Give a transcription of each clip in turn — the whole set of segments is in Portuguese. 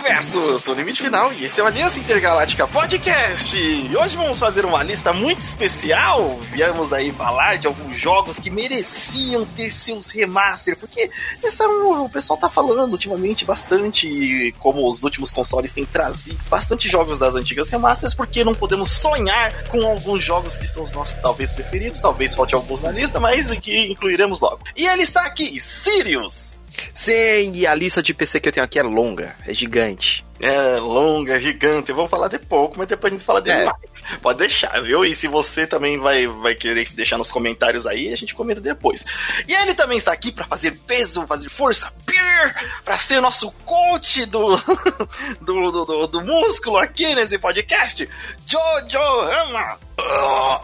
Universos, o limite final, e esse é o Aliança Intergaláctica Podcast. E hoje vamos fazer uma lista muito especial. Viemos aí falar de alguns jogos que mereciam ter seus remaster, porque esse é um, o pessoal tá falando ultimamente bastante, como os últimos consoles têm trazido bastante jogos das antigas remasters, porque não podemos sonhar com alguns jogos que são os nossos talvez preferidos, talvez falte alguns na lista, mas que incluiremos logo. E ele está aqui, Sirius. Sim, e a lista de PC que eu tenho aqui é longa, é gigante. É longa, é gigante. Vamos falar de pouco, mas depois a gente fala dele É. mais. Pode deixar, viu? E se você também vai, vai querer deixar nos comentários aí, a gente comenta depois. E ele também está aqui para fazer peso, fazer força, beer, para ser nosso coach do, do, do, do, do músculo aqui nesse podcast, Jojo Rama.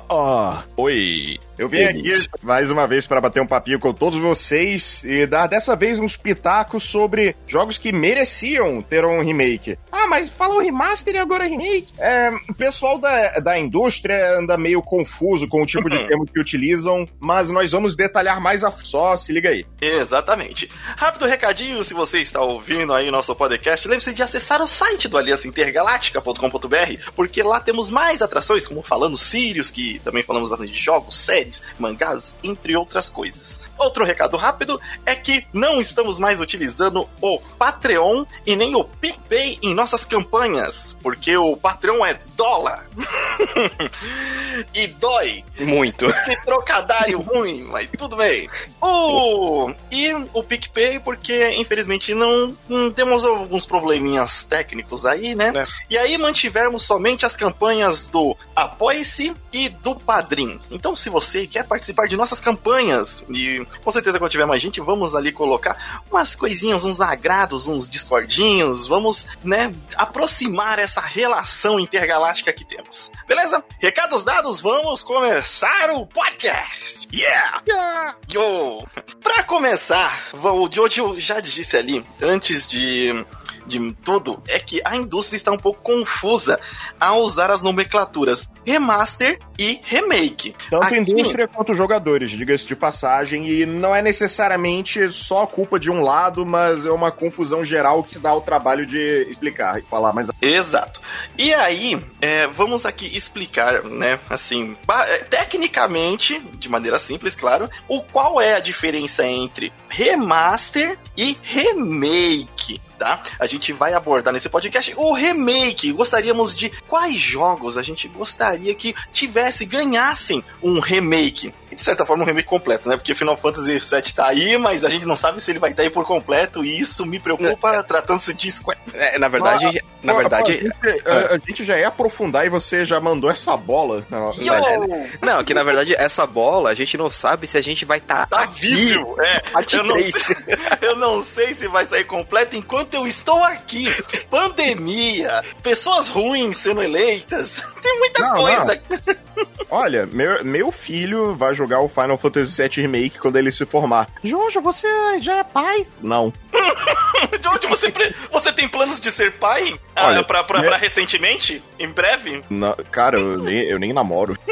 Ó, oi. Eu vim aqui mais uma vez para bater um papinho com todos vocês e dar dessa vez uns pitacos sobre jogos que mereciam ter um remake. Ah, mas fala o remaster e agora remake? É, o pessoal da, da indústria anda meio confuso com o tipo de termo que utilizam, mas nós vamos detalhar mais a só, se liga aí. Exatamente. Rápido recadinho, se você está ouvindo aí o nosso podcast, lembre-se de acessar o site do aliançaintergaláctica.com.br, porque lá temos mais atrações, como falando Sirius, que também falamos bastante de jogos, séries, mangás, entre outras coisas. Outro recado rápido é que não estamos mais utilizando o Patreon e nem o PicPay em nossas campanhas, porque o Patreon é dólar. E dói. Muito. Que trocadilho ruim, mas tudo bem. O... E o PicPay, porque infelizmente não, não temos alguns probleminhas técnicos aí, né? É. E aí mantivemos somente as campanhas do Apoie-se e do Padrim. Então, se você quer participar de nossas campanhas, e com certeza quando tiver mais gente, vamos ali colocar umas coisinhas, uns agrados, uns discordinhos, vamos, né, aproximar essa relação intergaláctica que temos. Beleza? Recados dados, vamos começar o podcast. Yeah! Yo! Pra começar, o Jojo já disse ali, antes de, de tudo, é que a indústria está um pouco confusa ao usar as nomenclaturas remaster e remake. Tanto Aqui- indústria quanto jogadores, diga-se de passagem, e não é necessariamente só culpa de um lado, mas é uma confusão geral que dá o trabalho de explicar e falar mais Exato. E aí, é, vamos aqui explicar, né, assim, é, tecnicamente, de maneira simples, claro, o qual é a diferença entre remaster e remake. Tá? A gente vai abordar nesse podcast o remake. Gostaríamos de quais jogos a gente gostaria que tivesse, ganhassem um remake. E de certa forma um remake completo, né? Porque Final Fantasy VII tá aí, mas a gente não sabe se ele vai estar aí por completo, e isso me preocupa tratando-se de Square. É, na verdade, na Pô, verdade. a, gente, a- a gente já ia aprofundar e você já mandou essa bola. Não! Não, que na verdade essa bola a gente não sabe se a gente vai estar Tá aqui. vivo, é. Eu não, sei, eu não sei se vai sair completo enquanto eu estou aqui. Pandemia, pessoas ruins sendo eleitas, tem muita Não, coisa. Olha, meu, meu filho vai jogar o Final Fantasy VII Remake quando ele se formar. Jojo, você já é pai? Não. De onde você, pre- você tem planos de ser pai? Ah, Olha, pra, pra, né? pra recentemente? Em breve? Na- cara, eu nem, eu nem namoro.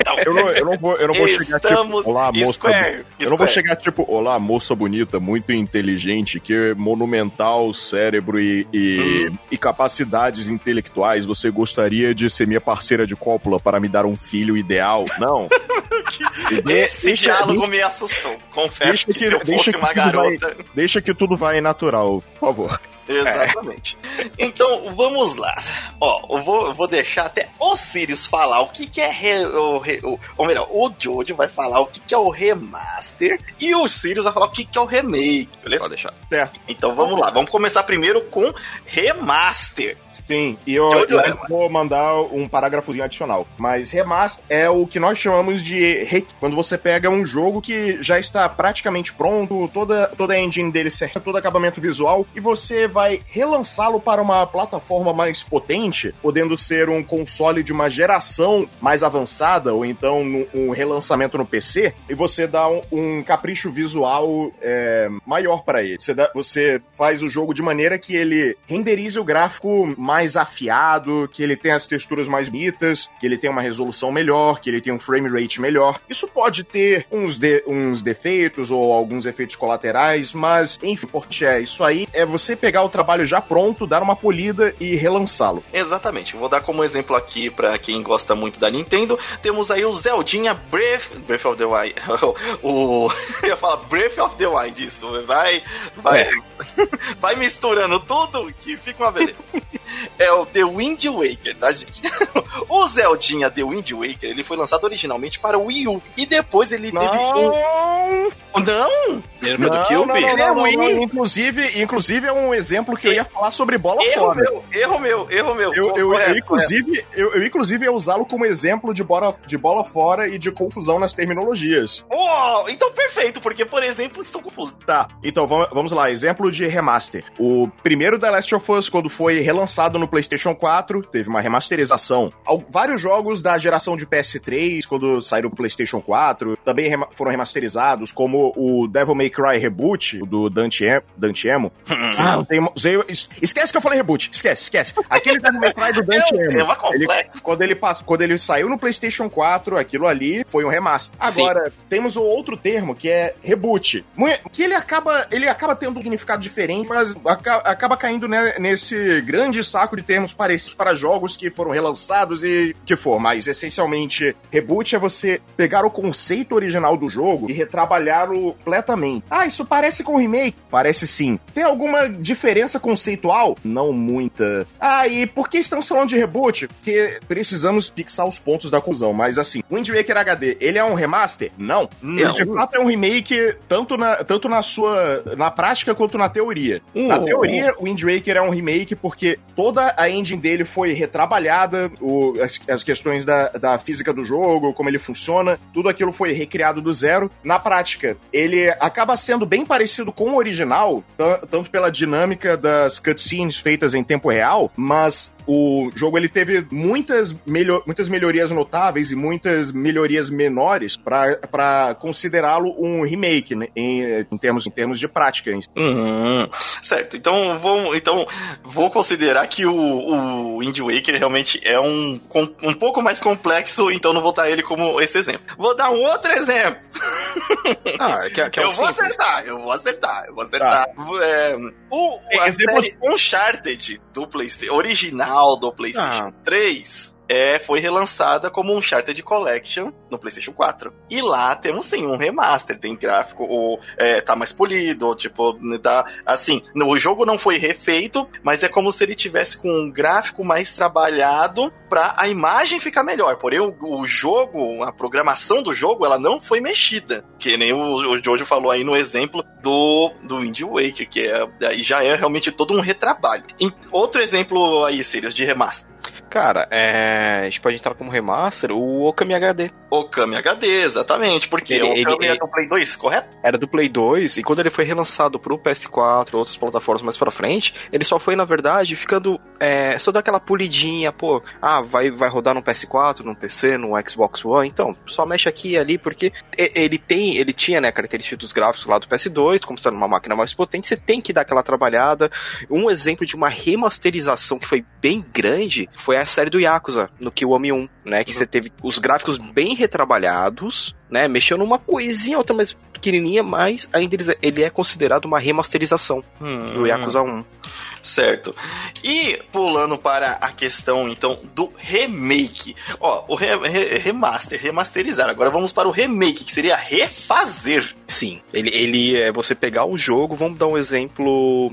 Então, Eu não, eu não vou, eu não vou chegar tipo, olá, moça. Square, Eu não vou Square. chegar tipo, olá, moça bonita, muito inteligente, que monumental cérebro e, e, Hum. e capacidades intelectuais. Você gostaria de ser minha parceira de cópula para me dar um filho ideal? Não. Esse Deixa- diálogo me assustou. Confesso que, que- se eu fosse que uma tudo vai- garota. Deixa que tudo vai natural, por favor. Exatamente. Então, vamos lá. Ó, eu vou, eu vou deixar até o Sirius falar o que, que é re, o, re- o, ou melhor, o Jojo vai falar o que, que é o remaster e o Sirius vai falar o que, que é o remake, beleza? Pode deixar. Certo. Então vamos lá, vamos começar primeiro com remaster. Sim, e eu, Jojo eu Remaster. vou mandar um parágrafozinho adicional. Mas remaster é o que nós chamamos de quando você pega um jogo que já está praticamente pronto, toda, toda a engine dele certa, todo acabamento visual, e você vai relançá-lo para uma plataforma mais potente, podendo ser um console de uma geração mais avançada, ou então um, um relançamento no PC, e você dá um, um capricho visual é, maior para ele. Você, dá- você faz o jogo de maneira que ele renderize o gráfico mais afiado, que ele tem as texturas mais bonitas, que ele tem uma resolução melhor, que ele tem um frame rate melhor. Isso pode ter uns, de, uns defeitos ou alguns efeitos colaterais, mas enfim, é isso aí é você pegar o trabalho já pronto, dar uma polida e relançá-lo. Exatamente. Vou dar como exemplo aqui para quem gosta muito da Nintendo, temos aí o Zeldinha Breath, Breath of the Wild. o eu ia falar Breath of the Wild isso, vai vai é. vai misturando tudo que fica uma beleza. É o The Wind Waker, tá, gente? o Zeldinha The Wind Waker, ele foi lançado originalmente para o Wii U. E depois ele não. teve um. Não! Ele foi do Cube? Ele é Wii. Inclusive, inclusive, é um exemplo que eu ia falar sobre bola erro fora. Meu, erro meu, erro meu. Eu, eu, correto, eu inclusive, eu, eu, inclusive, ia usá-lo como exemplo de bola, de bola fora e de confusão nas terminologias. Oh, então perfeito, porque, por exemplo, estou confuso. Tá, então vamos lá. Exemplo de remaster. O primeiro The Last of Us, quando foi relançado no PlayStation 4, teve uma remasterização. Vários jogos da geração de PS3, quando saíram pro PlayStation 4, também foram remasterizados, como o Devil May Cry Reboot, do Dante, em Dante Emo. ah, tem, esquece que eu falei reboot, esquece, esquece. Aquele Devil May Cry do Dante Emo. É ele, quando, ele passa, quando ele saiu no PlayStation 4, aquilo ali foi um remaster. Agora, Sim. temos o outro termo, que é reboot. Que ele acaba, ele acaba tendo um significado diferente, mas acaba caindo nesse grande saco de termos parecidos para jogos que foram relançados e que for. Mas, essencialmente, reboot é você pegar o conceito original do jogo e retrabalhá-lo completamente. Ah, isso parece com remake? Parece sim. Tem alguma diferença conceitual? Não muita. Ah, e por que estamos falando de reboot? Porque precisamos fixar os pontos da conclusão. Mas assim, Wind Waker HD, ele é um remaster? Não. Não. Ele de fato é um remake tanto na, tanto na sua na prática quanto na teoria. Uh, na teoria, o Wind Waker é um remake porque toda a engine dele foi retrabalhada, o, as, as questões da, da física do jogo, como ele funciona, tudo aquilo foi recriado do zero. Na prática, ele acaba sendo bem parecido com o original, tanto pela dinâmica das cutscenes feitas em tempo real, mas o jogo ele teve muitas, melhor, muitas melhorias notáveis e muitas melhorias menores para considerá-lo um remake né, em, em, termos, em termos de prática. Uhum. Certo, então vou, então vou considerar que o, o Wind Waker realmente é um, um pouco mais complexo, então não vou dar ele como esse exemplo. Vou dar um outro exemplo. Ah, que, que é eu vou simples. acertar, eu vou acertar, eu vou acertar. Tá. É, o, a série Uncharted do PlayStation original do PlayStation ah. 3 é, foi relançada como um Uncharted Collection no PlayStation 4. E lá temos sim um remaster, tem gráfico, o, é, tá mais polido, tipo, tá assim, o jogo não foi refeito, mas é como se ele tivesse com um gráfico mais trabalhado para a imagem ficar melhor. Porém, o, o, jogo, a programação do jogo, ela não foi mexida, que nem o, o Jojo falou aí no exemplo do, do Wind Waker, que é, já é realmente todo um retrabalho. E outro exemplo aí, Sirius, de remaster. Cara, é... a gente pode entrar como remaster o Okami HD. Okami HD, exatamente, porque ele, o Okami ele, é do Play 2, correto? Era do Play 2, e quando ele foi relançado pro PS4, outras plataformas mais pra frente, ele só foi, na verdade, ficando é, só daquela polidinha, pô, ah, vai, vai rodar no PS4, no PC, no Xbox One, então, só mexe aqui e ali, porque ele tem, ele tinha, né, características dos gráficos lá do PS2, como sendo uma máquina mais potente, você tem que dar aquela trabalhada. Um exemplo de uma remasterização que foi bem grande foi a série do Yakuza, no Kiwami 1, né? Que uhum. você teve os gráficos bem retrabalhados, né? Mexeu numa coisinha outra mais pequenininha, mas ainda ele é considerado uma remasterização hum. do Yakuza 1. Certo. E pulando para a questão então do remake. Ó, o re re remaster, remasterizar. Agora vamos para o remake, que seria refazer. Sim, ele, ele é você pegar o jogo, vamos dar um exemplo.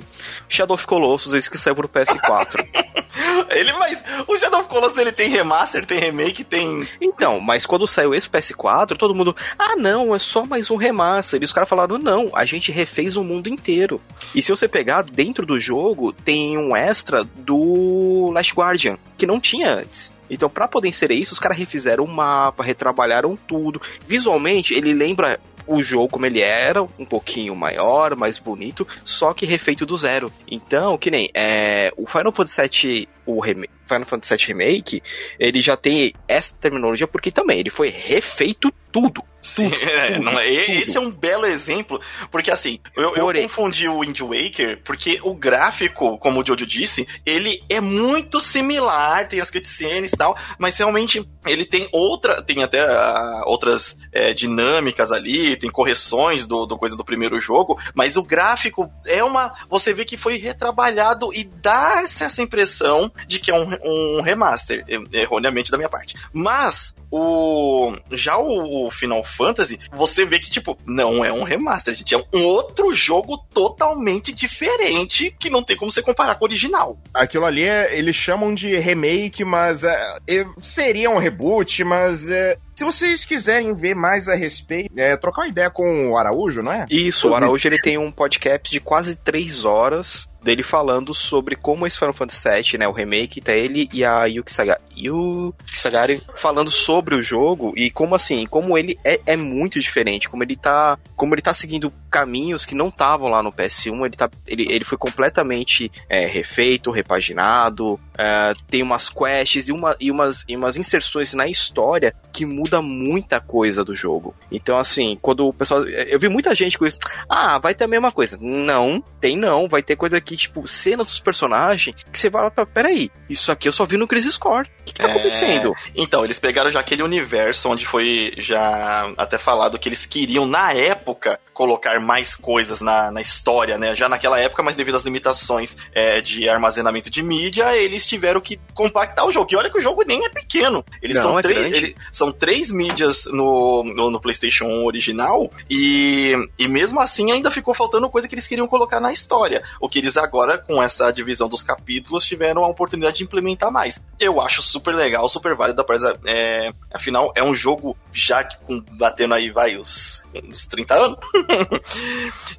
Shadow of Colossus, esse que saiu pro PS4. ele, mas o Shadow of Colossus ele tem remaster, tem remake, tem. Então, mas quando saiu esse PS4, todo mundo, ah não, é só mais um remaster. E os caras falaram, não, a gente refez o mundo inteiro. E se você pegar dentro do jogo, tem um extra do Last Guardian, que não tinha antes. Então, para poder inserir isso, os caras refizeram o mapa, retrabalharam tudo. Visualmente, ele lembra o jogo como ele era, um pouquinho maior, mais bonito, só que refeito do zero. Então, que nem é, o Final Fantasy VII o Final Fantasy VII Remake, ele já tem essa terminologia porque também ele foi refeito tudo. Sim, é, não é, esse é um belo exemplo, porque assim, eu, eu confundi o Wind Waker porque o gráfico, como o Jojo disse, ele é muito similar, tem as cutscenes e tal, mas realmente ele tem outra, tem até uh, outras é, dinâmicas ali, tem correções do, do coisa do primeiro jogo, mas o gráfico é uma, você vê que foi retrabalhado e dar-se essa impressão de que é um, um remaster, erroneamente da minha parte. Mas o já o, Final Fantasy, você vê que, tipo, não é um remaster, gente. É um outro jogo totalmente diferente que não tem como você comparar com o original. Aquilo ali, é, eles chamam de remake, mas é, seria um reboot, mas é, se vocês quiserem ver mais a respeito, é, trocar uma ideia com o Araújo, não é? Isso, o Araújo ele tem um podcast de quase três horas dele falando sobre como esse Final Fantasy VII, né, o remake, tá ele e a Yuki, Saga, Yuki Sagari falando sobre o jogo e como assim, como ele é, é, muito diferente, como ele tá, como ele tá seguindo caminhos que não estavam lá no PS1, ele tá, ele, ele foi completamente é, refeito, repaginado, é, tem umas quests e, uma, e, umas, e umas inserções na história que muda muita coisa do jogo. Então, assim, quando o pessoal. Eu vi muita gente com isso. Ah, vai ter a mesma coisa. Não, tem não. Vai ter coisa aqui, tipo, cenas dos personagens que você vai lá pra. Peraí, isso aqui eu só vi no Crisis Core. O que, que tá é... acontecendo? Então, eles pegaram já aquele universo onde foi já até falado que eles queriam, na época, colocar mais coisas na, na história, né? Já naquela época, mas devido às limitações é, de armazenamento de mídia, eles tiveram que compactar o jogo. E olha que o jogo nem é pequeno. Eles Não, são, é três, eles, são três mídias no, no, no, PlayStation 1 original, e, e mesmo assim ainda ficou faltando coisa que eles queriam colocar na história. O que eles agora, com essa divisão dos capítulos, tiveram a oportunidade de implementar mais. Eu acho super legal, super válido, é, afinal, é um jogo já com, batendo aí, vai, os, uns 30 anos.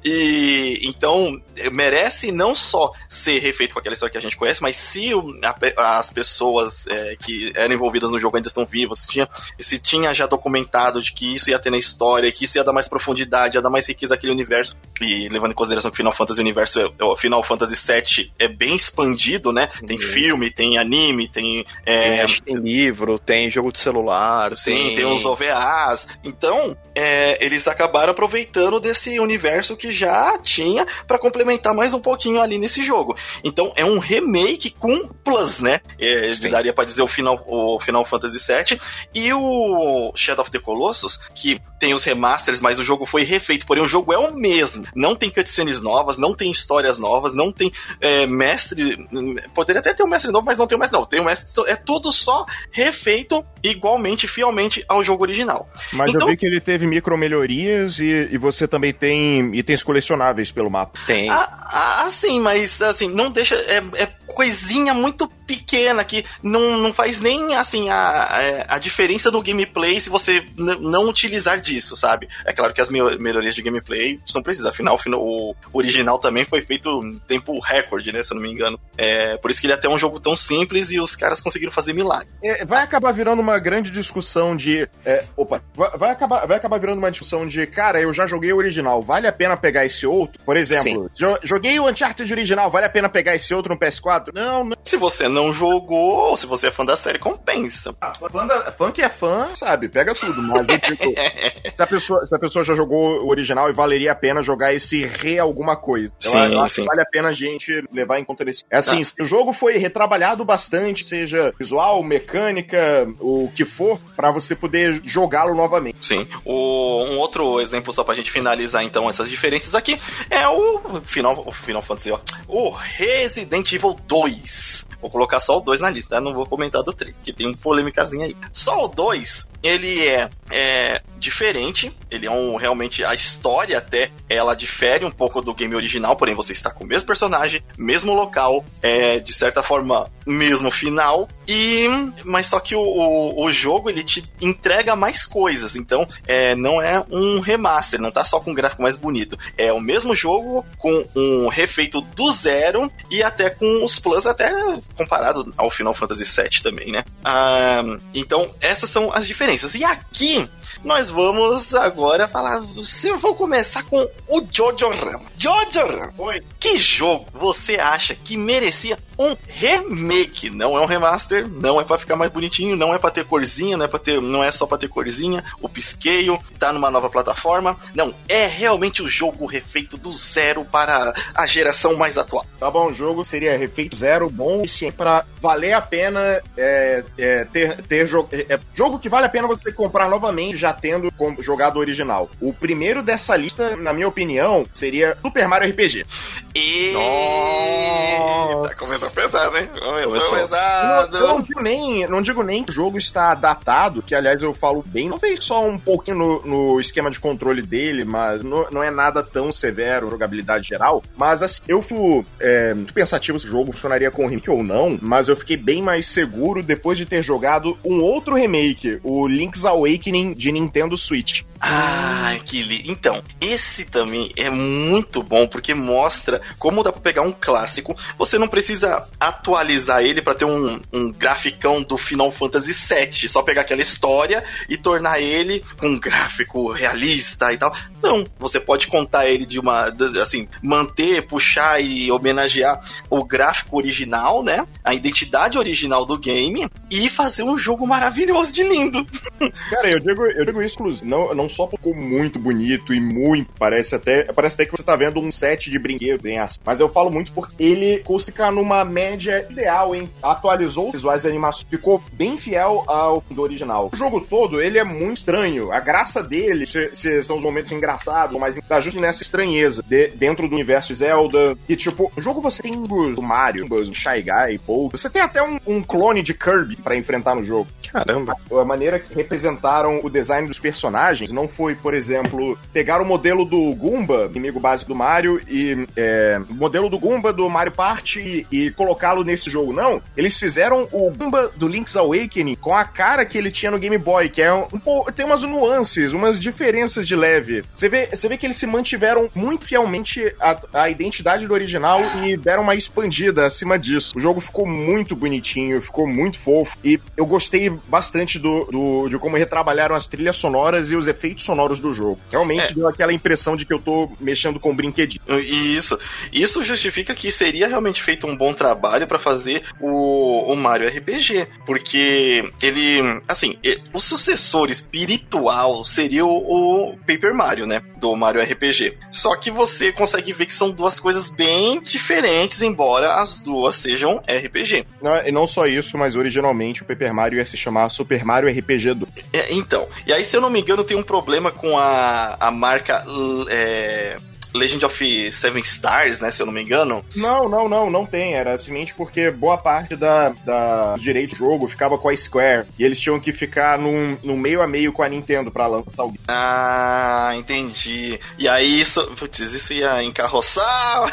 e então merece não só ser refeito com aquela história que a gente conhece, mas se o, a, as pessoas é, que eram envolvidas no jogo ainda estão vivas, se tinha, se tinha já documentado de que isso ia ter na história, que isso ia dar mais profundidade, ia dar mais riqueza àquele universo, e levando em consideração que Final Fantasy Universo, é, o Final Fantasy VII é bem expandido, né? Tem uhum. filme, tem anime, tem. É, é, tem livro, tem jogo de celular, sim, tem, tem os OVAs. Então, é, eles acabaram aproveitando desse universo que já tinha para complementar mais um pouquinho ali nesse jogo. Então, é um remake com plus, né? É, daria para dizer o Final, o Final Fantasy VII e o Shadow of the Colossus, que tem os remasters, mas o jogo foi refeito, porém o jogo é o mesmo. Não tem cutscenes novas, não tem histórias novas, não tem é, mestre. Poderia até ter um mestre novo, mas não tem o mestre não. Tem o mestre. É tudo só refeito igualmente, fielmente ao jogo original. Mas então, eu vi que ele teve micro melhorias e, e você também tem itens colecionáveis pelo mapa. Tem. Ah, ah sim, mas assim, não deixa. É, é coisinha muito pequena que não, não faz nem assim a, a diferença no gameplay se você não utilizar disso, sabe? É claro que as melhorias de gameplay são precisas, afinal o original também foi feito em tempo recorde, né? Se eu não me engano. É, por isso que ele é até um jogo tão simples e os caras conseguiram fazer milagre. É, vai acabar virando uma grande discussão de. É, opa, vai, vai, acabar, vai acabar virando uma discussão de, cara, eu já joguei o original, vale a pena pegar esse outro? Por exemplo, jo joguei o Uncharted original, vale a pena pegar esse outro no PS4? Não, não. Se você não jogou, ou se você é fã da série, compensa. Ah, fã, da, fã que é fã, sabe, pega tudo. Mas digo, se, a pessoa, se a pessoa já jogou o original e valeria a pena jogar esse re alguma coisa. Sim, eu, eu acho que vale a pena a gente levar em conta esse. É assim, ah. o jogo foi retrabalhado bastante, seja visual, mecânica, o que for, para você poder jogá-lo novamente. Sim. O, um outro exemplo, só pra gente finalizar então essas diferenças aqui, é o Final, o Final Fantasy, ó, o Resident Evil 2. Vou colocar só o 2 na lista, não vou comentar do 3, que tem um polêmicazinho aí. Só o 2, ele é, é, diferente, ele é um realmente a história até ela difere um pouco do game original, porém você está com o mesmo personagem, mesmo local, é de certa forma mesmo final e mas só que o, o, o jogo ele te entrega mais coisas, então é, não é um remaster, não tá só com um gráfico mais bonito, é o mesmo jogo com um refeito do zero e até com os plus até comparado ao Final Fantasy VII também, né? Ah, então essas são as diferenças e aqui nós vamos agora falar. Se eu vou começar com o Jojo Ram. Jojo Ram, Oi. que jogo você acha que merecia um remake, não é um remaster, não é para ficar mais bonitinho, não é para ter corzinha, não é para ter, não é só para ter corzinha, o pisqueio tá numa nova plataforma. Não, é realmente o jogo refeito do zero para a geração mais atual. Tá bom, o jogo seria refeito zero, bom para valer a pena é, é, ter, ter jogo, é, é, jogo que vale a pena você comprar novamente já tendo jogado o original. O primeiro dessa lista, na minha opinião, seria Super Mario RPG. E tá começando pesado, hein? Começou, começou. pesado. Não, eu não digo, nem, não digo nem que o jogo está datado, que aliás eu falo bem, não fez só um pouquinho no, no esquema de controle dele, mas não, não, é nada tão severo, jogabilidade geral. Mas assim, eu fui é, muito pensativo se o jogo funcionaria com remake ou não, mas eu fiquei bem mais seguro depois de ter jogado um outro remake, o Link's Awakening de Nintendo Switch. Ah, que li... Então, esse também é muito bom porque mostra como dá pra pegar um clássico. Você não precisa atualizar ele para ter um, um graficão do Final Fantasy VII. Só pegar aquela história e tornar ele com um gráfico realista e tal. Não, você pode contar ele de uma. Assim, manter, puxar e homenagear o gráfico original, né? A identidade original do game e fazer um jogo maravilhoso de lindo. Cara, eu digo, eu digo isso, não, não só ficou muito bonito e muito. Parece até, parece até que você tá vendo um set de brinquedos em assim. Mas eu falo muito porque ele ficar numa média ideal, hein? Atualizou os visuais e animações, ficou bem fiel ao do original. O jogo todo, ele é muito estranho. A graça dele se, se são os momentos engraçados, mas tá justo nessa estranheza de, dentro do universo Zelda. E tipo, o jogo você tem o Mario, o Shy Guy, Paul. Você tem até um, um clone de Kirby para enfrentar no jogo. Caramba. A maneira que representaram o design dos personagens não foi, por exemplo, pegar o modelo do Goomba, inimigo básico do Mario, e é, o modelo do Goomba do Mario Party e, e colocá-lo nesse jogo. Não. Eles fizeram o Goomba do Link's Awakening com a cara que ele tinha no Game Boy, que é um, um tem umas nuances, umas diferenças de leve. Você vê, você vê que eles se mantiveram muito fielmente a, a identidade do original e deram uma expandida acima disso. O jogo ficou muito bonitinho, ficou muito fofo e eu gostei bastante do, do de como retrabalharam as trilhas sonoras e os efeitos efeitos sonoros do jogo. Realmente é. deu aquela impressão de que eu tô mexendo com um brinquedinho. Isso. Isso justifica que seria realmente feito um bom trabalho para fazer o, o Mario RPG. Porque ele. Assim, o sucessor espiritual seria o, o Paper Mario, né? Do Mario RPG. Só que você consegue ver que são duas coisas bem diferentes, embora as duas sejam RPG. Não, e não só isso, mas originalmente o Paper Mario ia se chamar Super Mario RPG 2. É, então. E aí, se eu não me engano, tem um problema com a, a marca é, Legend of Seven Stars, né? Se eu não me engano. Não, não, não, não tem. Era simplesmente porque boa parte da, da direito do jogo ficava com a Square. E eles tinham que ficar num, num meio a meio com a Nintendo pra lançar o game. Ah, entendi. E aí isso. Putz, isso ia encarroçar.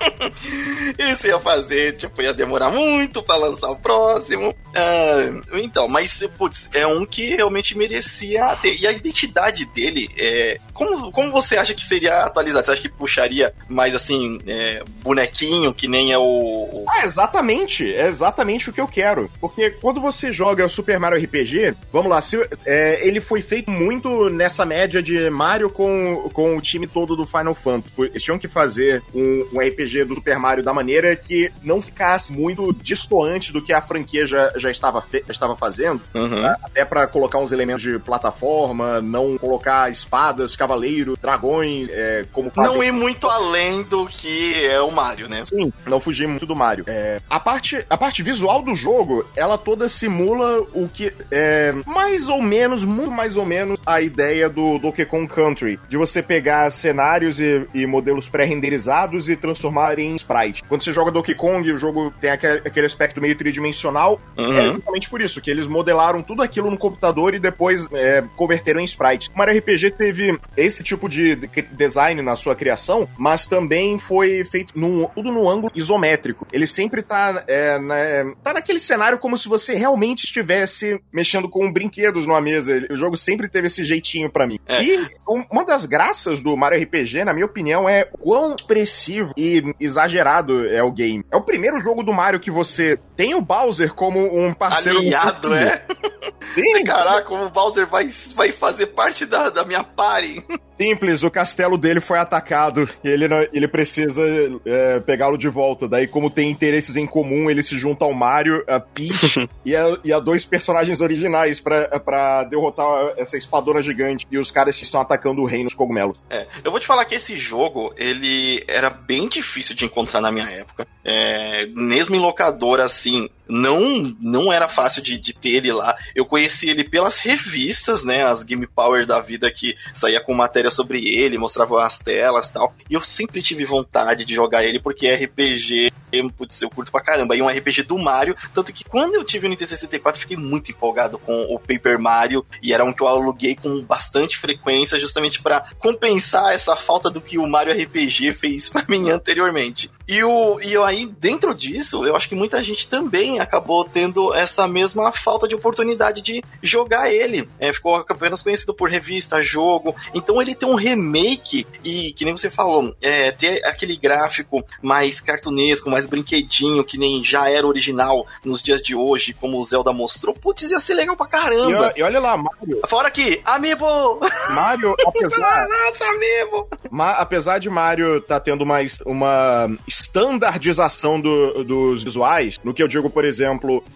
isso ia fazer, tipo, ia demorar muito pra lançar o próximo. Ah, então, mas, putz, é um que realmente merecia ter. E a identidade dele, é. Como, como você acha que seria atualizado? você acha que puxaria mais assim, é, bonequinho, que nem é o. Ah, exatamente. É exatamente o que eu quero. Porque quando você joga Super Mario RPG, vamos lá, se, é, ele foi feito muito nessa média de Mario com, com o time todo do Final Fantasy. Eles tinham que fazer um, um RPG do Super Mario da maneira que não ficasse muito distoante do que a franquia já, já estava, fe, estava fazendo. Uhum. Tá? Até para colocar uns elementos de plataforma, não colocar espadas, cavaleiro, dragões, é, como fazem. Não ir muito além do que é o Mario, né? Sim, não fugir muito do Mario. É, a, parte, a parte visual do jogo, ela toda simula o que é mais ou menos, muito mais ou menos, a ideia do Donkey Kong Country, de você pegar cenários e, e modelos pré-renderizados e transformar em sprite. Quando você joga Donkey Kong, o jogo tem aquele, aquele aspecto meio tridimensional, uhum. é justamente por isso, que eles modelaram tudo aquilo no computador e depois é, converteram em sprite. O Mario RPG teve esse tipo de design na sua criação, mas também foi feito num, tudo no ângulo isométrico. Ele sempre tá, é, na, tá naquele cenário como se você realmente estivesse mexendo com brinquedos numa mesa. O jogo sempre teve esse jeitinho para mim. É. E uma das graças do Mario RPG, na minha opinião, é quão expressivo e exagerado é o game. É o primeiro jogo do Mario que você tem o Bowser como um parceiro. Aliado, é? Sim. Caraca, o Bowser vai, vai fazer parte da, da minha party. Simples, o castelo dele foi atacado e ele, ele precisa é, pegá-lo de volta. Daí, como tem interesses em comum, ele se junta ao Mario, a Peach e, a, e a dois personagens originais para derrotar essa espadona gigante e os caras que estão atacando o reino dos cogumelos. É, eu vou te falar que esse jogo, ele era bem difícil de encontrar na minha época. É, mesmo em locador, assim, assim, não não era fácil de, de, ter ele lá. Eu conheci ele pelas revistas, né? As Game Power da vida que saía com matéria sobre ele, mostrava as telas e tal. E eu sempre tive vontade de jogar ele porque RPG, putz, eu curto pra caramba. E um RPG do Mario. Tanto que quando eu tive o Nintendo 64, fiquei muito empolgado com o Paper Mario. E era um que eu aluguei com bastante frequência, justamente para compensar essa falta do que o Mario RPG fez para mim anteriormente. E, o, e aí, dentro disso, eu acho que muita gente também acabou tendo essa mesma falta de oportunidade de jogar ele. É, ficou apenas conhecido por revista, jogo. Então ele tem um remake e, que nem você falou, é, ter aquele gráfico mais cartunesco, mais brinquedinho, que nem já era original nos dias de hoje, como o Zelda mostrou, putz, ia ser legal pra caramba. E, e olha lá, Mario. Fora que, Amiibo! Mario, apesar... Nossa, Amiibo! Ma apesar de Mario tá tendo mais uma standardização do, dos visuais, no que eu digo, por exemplo,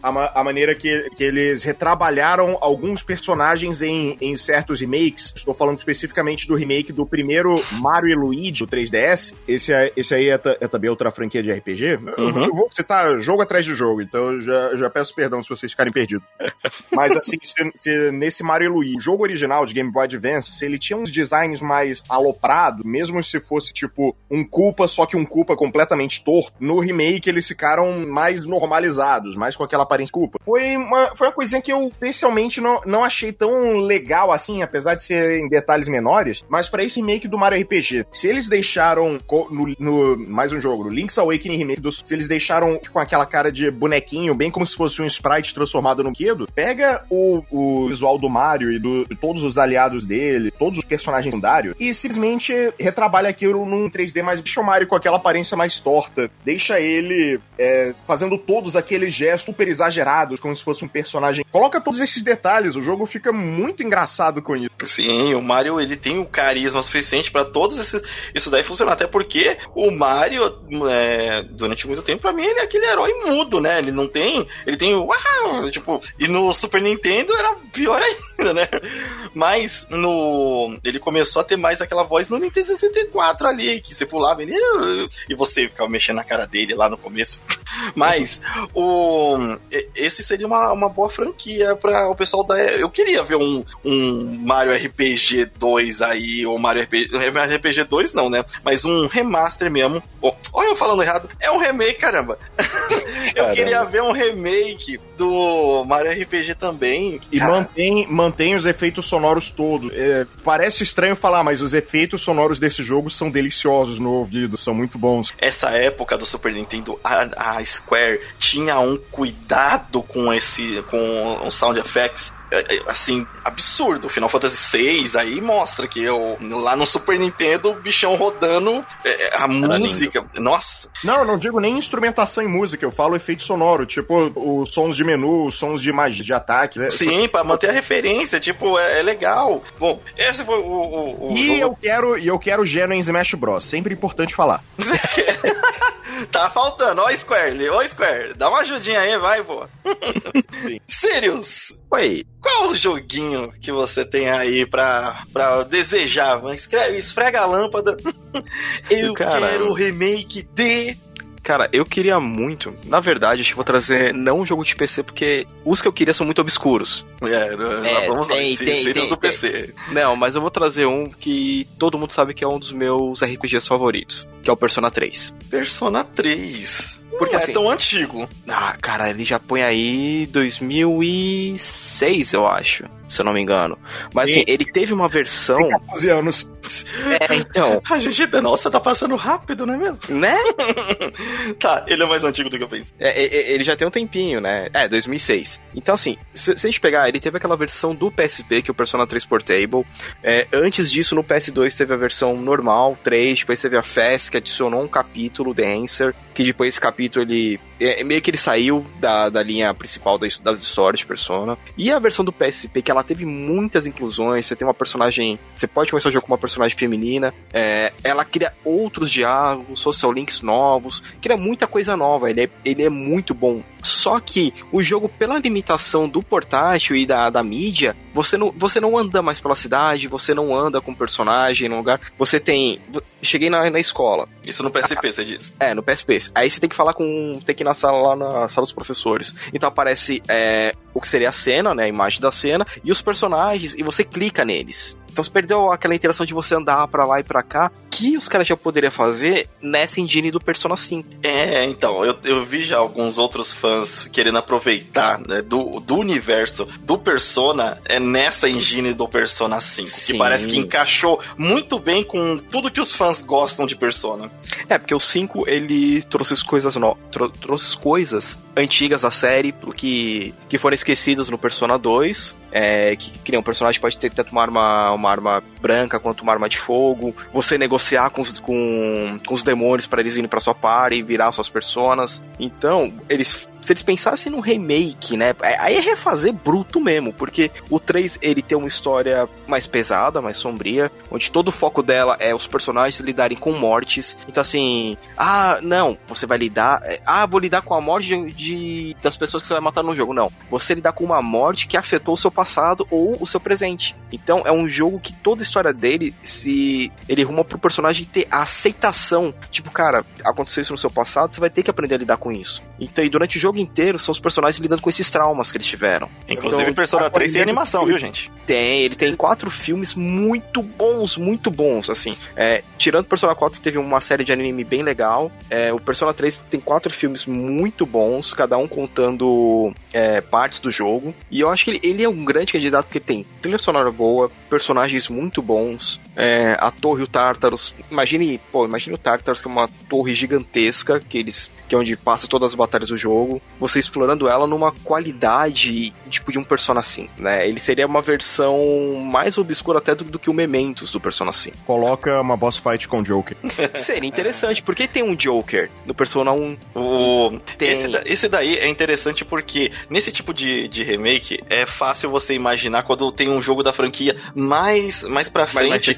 a, ma a maneira que, que eles retrabalharam alguns personagens em, em certos remakes. Estou falando especificamente do remake do primeiro Mario e Luigi do 3DS. Esse, é, esse aí é, é também outra franquia de RPG. Uhum. Eu vou citar jogo atrás de jogo, então eu já, já peço perdão se vocês ficarem perdidos. Mas assim, se, se nesse Mario e Luigi, o jogo original de Game Boy Advance, se ele tinha uns designs mais aloprados, mesmo se fosse tipo um culpa, só que um culpa completamente torto, no remake eles ficaram mais normalizados, mais com aquela aparência culpa. Foi uma, foi uma coisinha que eu especialmente não, não achei tão legal assim, apesar de ser em detalhes menores, mas para esse remake do Mario RPG, se eles deixaram no, no mais um jogo, no Link's Awakening remake, dos, se eles deixaram com aquela cara de bonequinho, bem como se fosse um sprite transformado no Kido, pega o, o visual do Mario e do, de todos os aliados dele, todos os personagens secundários, e simplesmente retrabalha aquilo num 3D mais deixa o Mario com aquela aparência mais torta, deixa ele é, fazendo todos aqueles gestos super exagerados, como se fosse um personagem. Coloca todos esses detalhes, o jogo fica muito engraçado com isso. Sim, o Mario ele tem o carisma suficiente para todos esses, isso daí funcionar, até porque o Mario é, durante muito tempo para mim ele é aquele herói mudo, né? Ele não tem, ele tem o tipo, e no Super Nintendo era pior ainda, né? Mas no ele começou a ter mais aquela voz no Nintendo 64 ali, que você pulava ele, e você ficava mexendo na cara dele lá no começo. Mas o esse seria uma, uma boa franquia para o pessoal da. Eu queria ver um, um Mario RPG 2 aí, ou Mario RPG. RPG 2 não, né? Mas um remaster mesmo. Oh, olha eu falando errado. É um remake, caramba. eu queria ver um remake do Mario RPG também. E mantém, mantém os efeitos sonoros todos. É, parece estranho falar, mas os efeitos sonoros desse jogo são deliciosos no ouvido, são muito bons. Essa época do Super Nintendo, a, a Square tinha um cuidado com esse com os sound effects assim, absurdo. Final Fantasy VI aí mostra que eu, lá no Super Nintendo, o bichão rodando é, a música. Lindo. Nossa. Não, não digo nem instrumentação em música, eu falo efeito sonoro, tipo os sons de menu, os sons de magia, de ataque. Né? Sim, para manter a referência, tipo, é, é, legal. Bom, esse foi o. o, o e jogo... eu quero e eu quero Geno em Smash Bros. Sempre importante falar. tá faltando, ó Square, ó Square, dá uma ajudinha aí, vai, pô. Sirius, Oi, qual o joguinho que você tem aí pra, pra desejar? Escreve, esfrega a lâmpada. Eu Cara, quero o remake de Cara, eu queria muito. Na verdade, acho que vou trazer não um jogo de PC, porque os que eu queria são muito obscuros. É, é vamos tem, lá, tem, tem, do PC. Não, mas eu vou trazer um que todo mundo sabe que é um dos meus RPGs favoritos, que é o Persona 3. Persona 3. Porque é assim, é tão antigo. Ah, cara, ele já põe aí 2006, eu acho se eu não me engano. Mas assim, ele teve uma versão. Tem 14 anos. É, então. A gente, nossa, tá passando rápido, não é mesmo? Né? tá, ele é mais antigo do que eu pensei. É, é, ele já tem um tempinho, né? É, 2006. Então, assim, se, se, a gente pegar, ele teve aquela versão do PSP, que é o Persona 3 Portable. É, antes disso, no PS2 teve a versão normal, 3. Depois teve a FES, que adicionou um capítulo, The Answer, que depois esse capítulo ele é, meio que ele saiu da, da linha principal das, das histórias de Persona. E a versão do PSP, que ela teve muitas inclusões, você tem uma personagem. Você pode começar o jogo com uma personagem feminina, é, ela cria outros diálogos, social links novos, cria muita coisa nova. Ele é, ele é muito bom. Só que o jogo, pela limitação do portátil e da, da mídia, você não, você não anda mais pela cidade, você não anda com personagem no lugar. Você tem. Cheguei na, na escola. Isso no PSP, você diz? É, no PSP. Aí você tem que falar com. Tem que na sala lá na sala dos professores. Então aparece é, o que seria a cena, né? A imagem da cena, e os personagens, e você clica neles. Então você perdeu aquela interação de você andar para lá e para cá, que os caras já poderiam fazer nessa engine do Persona 5. É, então, eu, eu vi já alguns outros fãs querendo aproveitar né, do, do universo do Persona é nessa engine do Persona 5, Sim. que parece que encaixou muito bem com tudo que os fãs gostam de Persona. É, porque o 5 ele trouxe coisas no, trouxe coisas antigas da série que, que foram esquecidas no Persona 2, é, que, que nem um personagem pode ter tanto uma arma, uma arma branca quanto uma arma de fogo, você negociar com os, com, com os demônios para eles irem para sua party e virar suas personas. Então, eles se eles pensassem num remake, né? É, aí é refazer bruto mesmo, porque o 3 ele tem uma história mais pesada, mais sombria, onde todo o foco dela é os personagens lidarem com mortes. Então, assim, ah, não, você vai lidar. É, ah, vou lidar com a morte de, de, das pessoas que você vai matar no jogo. Não, você lidar com uma morte que afetou o seu passado ou o seu presente. Então, é um jogo que toda a história dele se. Ele ruma pro personagem ter a aceitação. Tipo, cara, aconteceu isso no seu passado, você vai ter que aprender a lidar com isso. Então, e durante o jogo inteiro são os personagens lidando com esses traumas que eles tiveram. Inclusive, então, Persona 3 tem animação, viu, gente? Tem, ele tem quatro filmes muito bons, muito bons, assim. É, tirando Persona 4, teve uma série de anime bem legal. É, o Persona 3 tem quatro filmes muito bons, cada um contando é, partes do jogo. E eu acho que ele, ele, é um grande candidato porque tem trilha sonora boa, personagens muito bons, é, a torre o Tartarus. Imagine, pô, imagine o Tartarus que é uma torre gigantesca que eles que é onde passa todas as batalhas do jogo, você explorando ela numa qualidade tipo de um Persona 5, né? Ele seria uma versão mais obscura até do, do que o Mementos do Persona 5. Coloca uma boss fight com o Joker. seria interessante, porque tem um Joker no Persona 1. O... Tem... Esse, esse daí é interessante porque nesse tipo de, de remake é fácil você imaginar quando tem um jogo da franquia mais, mais pra frente.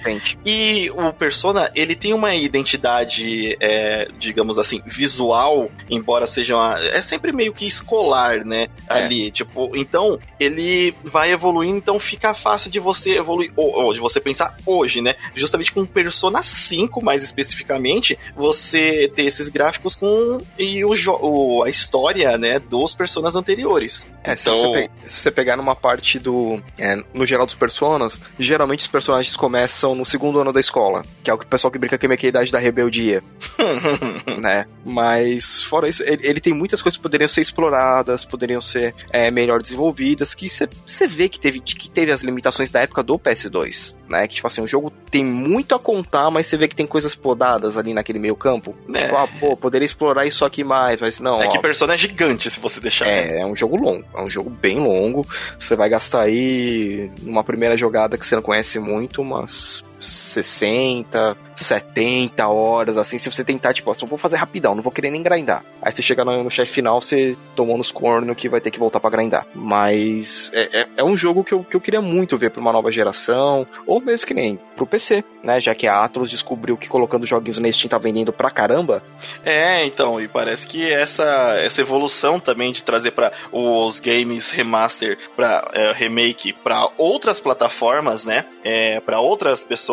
E o Persona, ele tem uma identidade, é, digamos assim, visual embora seja uma, é sempre meio que escolar, né? É. Ali, tipo, então ele vai evoluindo, então fica fácil de você evoluir, ou, ou, de você pensar hoje, né? Justamente com Persona 5, mais especificamente, você ter esses gráficos com e o, o a história, né, dos personagens anteriores. É, então... se, você pegar, se você pegar numa parte do. É, no geral dos personas, geralmente os personagens começam no segundo ano da escola, que é o que o pessoal que brinca que é a idade da rebeldia. né? Mas, fora isso, ele, ele, tem muitas coisas que poderiam ser exploradas, poderiam ser é, melhor desenvolvidas, que você vê que teve, que teve as limitações da época do PS2 né? Que, tipo assim, o jogo tem muito a contar, mas você vê que tem coisas podadas ali naquele meio campo. É. Tipo, ah, pô, poderia explorar isso aqui mais, mas não. É ó, que Persona é gigante se você deixar. É, é um jogo longo. É um jogo bem longo. Você vai gastar aí, numa primeira jogada que você não conhece muito, umas 60, 70 horas, assim, se você tentar, tipo, só vou fazer rapidão, não vou querer nem grindar. Aí você chega no, no chefe final, você tomou nos cornos que vai ter que voltar para grindar. Mas é, é, é, um jogo que eu, que eu queria muito ver pra uma nova geração, ou mesmo que nem pro PC, né? Já que a Atlas descobriu que colocando joguinhos na Steam tá vendendo pra caramba. É, então, e parece que essa, essa evolução também de trazer para os games remaster, para é, remake, para outras plataformas, né? É, para outras pessoas,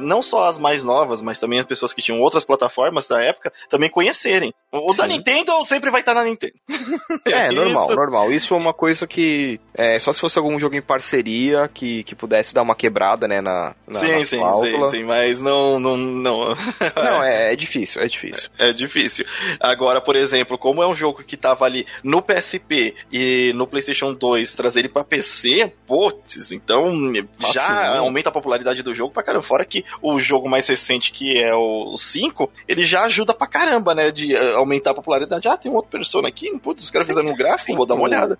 não só as mais novas, mas também as pessoas que tinham outras plataformas da época, também conhecerem. O Sim. da Nintendo sempre vai estar na Nintendo. É, normal, normal. Isso é uma coisa que. É, só se fosse algum jogo em parceria que, que pudesse dar uma quebrada, né, na, na sim, sim, sim, sim, mas não. Não, não. não é, é difícil, é difícil. É, é, difícil. Agora, por exemplo, como é um jogo que tava ali no PSP e no PlayStation 2, trazer ele pra PC, putz, então já aumenta a popularidade do jogo pra caramba. Fora que o jogo mais recente, que é o 5, ele já ajuda pra caramba, né? De aumentar a popularidade. Ah, tem um outro Persona aqui, putz, os caras fizeram um gráfico, vou dar uma olhada.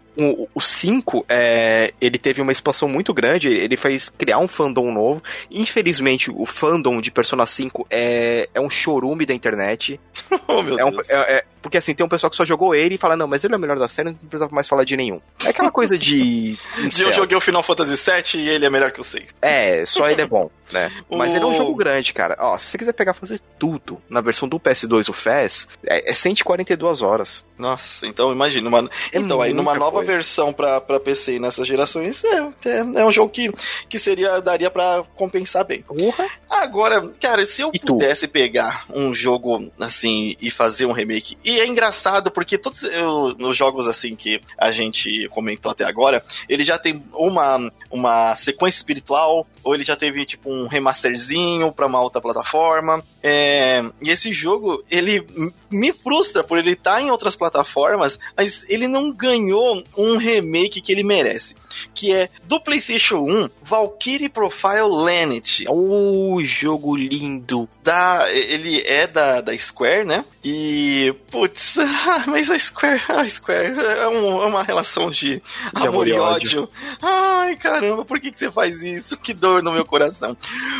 O 5, é, ele teve uma expansão muito grande, ele fez criar um fandom novo. Infelizmente, o fandom de Persona 5 é, é um chorume da internet. oh, meu é, um, é, é, porque assim, tem um pessoal que só jogou ele e fala, não, mas ele é o melhor da série, não precisava mais falar de nenhum. É aquela coisa de. de eu joguei o Final Fantasy VII e ele é melhor que o 6. É, só ele é bom, né? Mas o... ele é um jogo grande, cara. Ó, se você quiser pegar fazer tudo na versão do PS2, o FES, é, é 142 horas. Nossa, então imagina. Uma... É então, aí numa nova coisa. versão pra, pra PC e nessas gerações, é, é, é, um jogo que, que seria, daria pra compensar bem. Uhum. Agora, cara, se eu e pudesse tu? pegar um jogo assim e fazer um remake, e é engraçado porque todos os jogos assim que a gente comentou até agora, ele já tem uma, uma sequência espiritual, ou ele já teve tipo um remasterzinho pra uma outra plataforma. É, e esse jogo, ele me frustra por ele estar tá em outras plataformas, mas ele não ganhou um remake que ele merece. Que é do PlayStation 1, Valkyrie Profile Lanet. Oh, jogo lindo! Da, ele é da, da Square, né? E, putz, mas a Square, a Square é, um, é uma relação de, de amor, e ódio. ódio. Ai, caramba, por que, que você faz isso? Que dor no meu coração.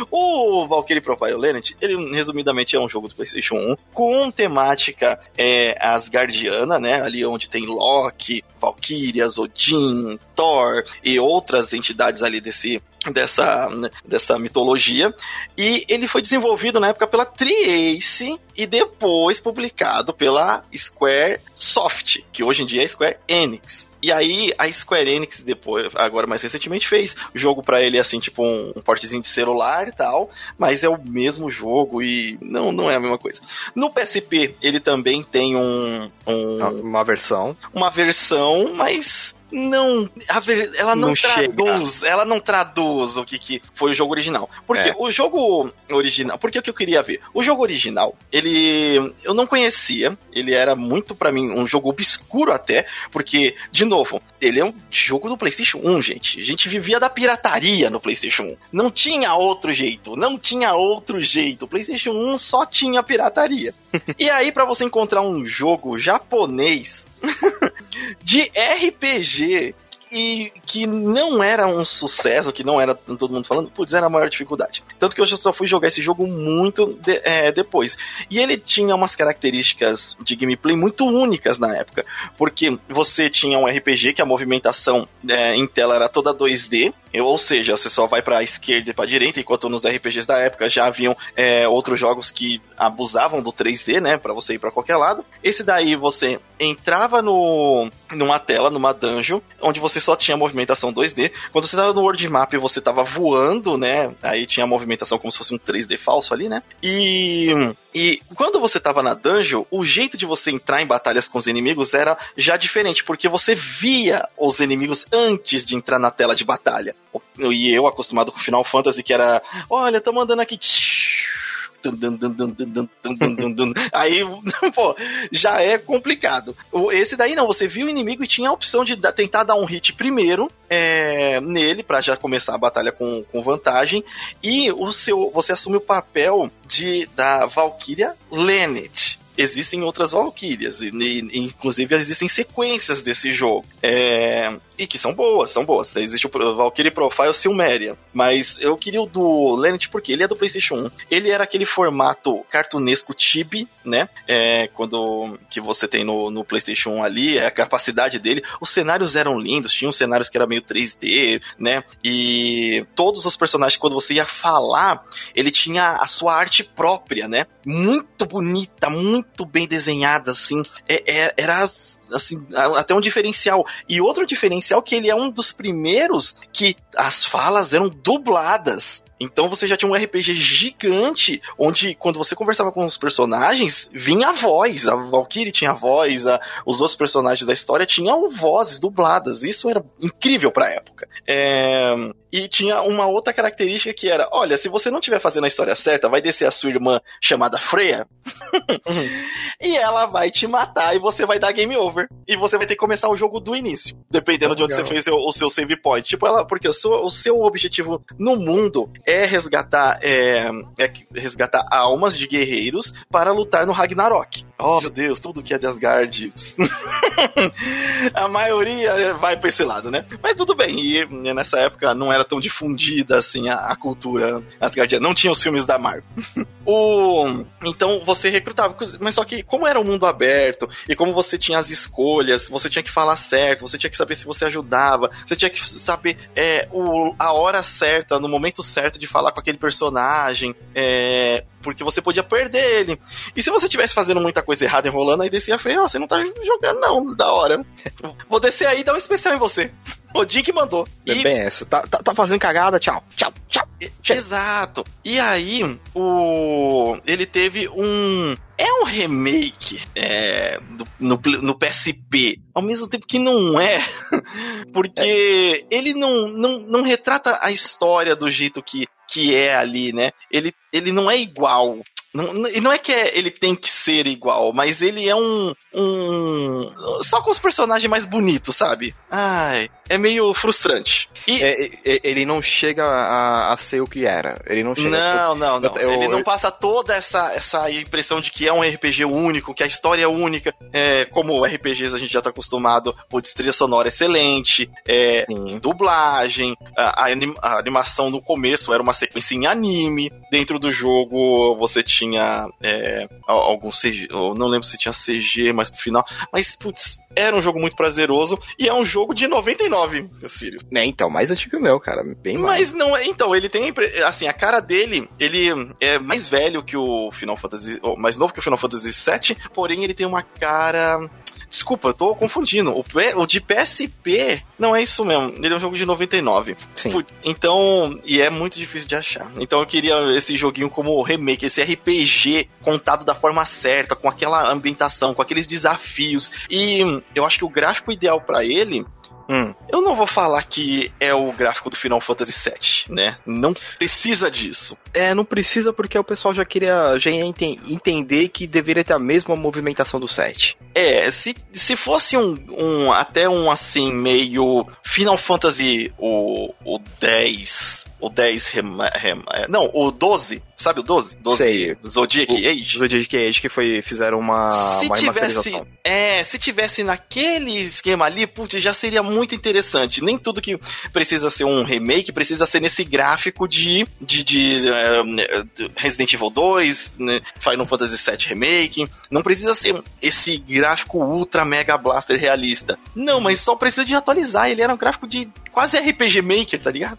O Valkyrie Profile Lanet, ele resumidamente é um jogo do PlayStation 1 com temática é, asgardiana, né? Ali onde tem Loki, Valkyrias, Odin, Thor e outras entidades ali desse dessa, dessa mitologia. E ele foi desenvolvido na época pela Triace e depois publicado pela Square Soft, que hoje em dia é Square Enix. E aí a Square Enix depois, agora mais recentemente fez jogo para ele assim, tipo um, um portezinho de celular e tal, mas é o mesmo jogo e não não é a mesma coisa. No PSP ele também tem um, um uma versão, uma versão, mas não. Ela não, não traduz. Chega. Ela não traduz o que, que foi o jogo original. Porque é. o jogo original. Porque o que eu queria ver? O jogo original, ele. Eu não conhecia. Ele era muito para mim um jogo obscuro até. Porque, de novo, ele é um jogo do PlayStation 1, gente. A gente vivia da pirataria no PlayStation 1. Não tinha outro jeito. Não tinha outro jeito. O PlayStation 1 só tinha pirataria. e aí, para você encontrar um jogo japonês de RPG e que não era um sucesso, que não era todo mundo falando, putz, era a maior dificuldade. Tanto que eu só fui jogar esse jogo muito de, é, depois. E ele tinha umas características de gameplay muito únicas na época, porque você tinha um RPG que a movimentação é, em tela era toda 2D, ou seja, você só vai para esquerda e para direita, enquanto nos RPGs da época já haviam é, outros jogos que abusavam do 3D, né, para você ir para qualquer lado. Esse daí você entrava no numa tela, numa dungeon, onde você só tinha movimentação 2D. Quando você tava no world map, você tava voando, né? Aí tinha a movimentação como se fosse um 3D falso ali, né? E e quando você tava na dungeon, o jeito de você entrar em batalhas com os inimigos era já diferente, porque você via os inimigos antes de entrar na tela de batalha. E eu, acostumado com Final Fantasy, que era: olha, tô mandando aqui. Aí, pô, já é complicado. Esse daí não, você viu o inimigo e tinha a opção de tentar dar um hit primeiro é, nele, para já começar a batalha com, com vantagem. E o seu, você assume o papel de da Valkyria Lenet existem outras Valkyrias, e, e, inclusive existem sequências desse jogo. É, e que são boas, são boas. Existe o Valkyrie Profile Silmeria. Mas eu queria o do Lenet porque ele é do PlayStation 1. Ele era aquele formato cartunesco chibi, né? É, quando que você tem no, no PlayStation 1 ali, é a capacidade dele. Os cenários eram lindos, tinham cenários que era meio 3D, né? E todos os personagens, quando você ia falar, ele tinha a sua arte própria, né? Muito bonita, muito bem desenhada, assim. É, é, era as assim, até um diferencial. E outro diferencial que ele é um dos primeiros que as falas eram dubladas. Então você já tinha um RPG gigante, onde quando você conversava com os personagens, vinha a voz. A Valkyrie tinha voz, a, os outros personagens da história tinham vozes dubladas. Isso era incrível pra época. É, e tinha uma outra característica que era: olha, se você não estiver fazendo a história certa, vai descer a sua irmã chamada Freya. Uhum. e ela vai te matar e você vai dar game over. E você vai ter que começar o jogo do início, dependendo de onde você fez o, o, seu save point. Tipo, ela, porque o seu, o seu objetivo no mundo é resgatar, é, é resgatar almas de guerreiros para lutar no Ragnarok. Oh, meu Deus, tudo que é de Asgard. a maioria vai pra esse lado, né? Mas tudo bem, e nessa época não era tão difundida assim a, a cultura asgardiana, não tinha os filmes da Marvel. o... Então você recrutava, mas só que como era um mundo aberto e como você tinha as escolhas, você tinha que falar certo, você tinha que saber se você ajudava, você tinha que saber é, o, a hora certa, no momento certo de falar com aquele personagem, é, porque você podia perder ele. E se você estivesse fazendo muita coisa errada enrolando, aí descia a freio, oh, você não tá jogando não, da hora. Vou descer aí e dar um especial em você. O Dick mandou. É e... bem essa. Tá, tá, tá, fazendo cagada, tchau. Tchau, tchau. Exato. E aí, o... ele teve um. É um remake é, do, no, no PSP, ao mesmo tempo que não é, porque é. ele não, não, não retrata a história do jeito que, que é ali, né? Ele, ele não é igual. Não, e não é que é, ele tem que ser igual, mas ele é um, um. Só com os personagens mais bonitos, sabe? Ai, é meio frustrante. E é, é, ele não chega a, a, ser o que era. Ele não chega. Não, não, não. Eu, ele não passa toda essa, essa impressão de que é um RPG único, que a história é única. É, como RPGs a gente já tá acostumado, por trilha sonora excelente, é, dublagem, a, a, animação no começo era uma sequência em anime. Dentro do jogo você tinha tinha é, algum CG, eu não lembro se tinha CG mais pro final, mas putz, era um jogo muito prazeroso e é um jogo de 99, Sirius. É, então, mais antigo que o meu, cara, bem mais. Mas não é, então, ele tem, assim, a cara dele, ele é mais velho que o Final Fantasy, mais novo que o Final Fantasy VII, porém ele tem uma cara Desculpa, eu tô confundindo. O, o de PSP não é isso mesmo. Ele é um jogo de 99. Sim. Então, e é muito difícil de achar. Então eu queria esse joguinho como remake, esse RPG contado da forma certa, com aquela ambientação, com aqueles desafios. E eu acho que o gráfico ideal para ele Hum. Eu não vou falar que é o gráfico do Final Fantasy VII, né? Não precisa disso. É, não precisa porque o pessoal já queria já ente entender que deveria ter a mesma movimentação do 7. É, se, se fosse um, um até um assim meio Final Fantasy o, o 10 o 10 rem, rem, é, não, o 12, sabe o 12? 12 Sei. Zodiac o, Age? Zodiac Age que foi fizeram uma se uma tivesse, é, se tivesse naquele esquema ali, putz, já seria muito interessante. Nem tudo que precisa ser um remake precisa ser nesse gráfico de de, de, uh, Resident Evil 2, né, Final Fantasy VII Remake, não precisa ser esse gráfico ultra mega blaster realista. Não, mas só precisa de atualizar, ele era um gráfico de quase RPG Maker, tá ligado?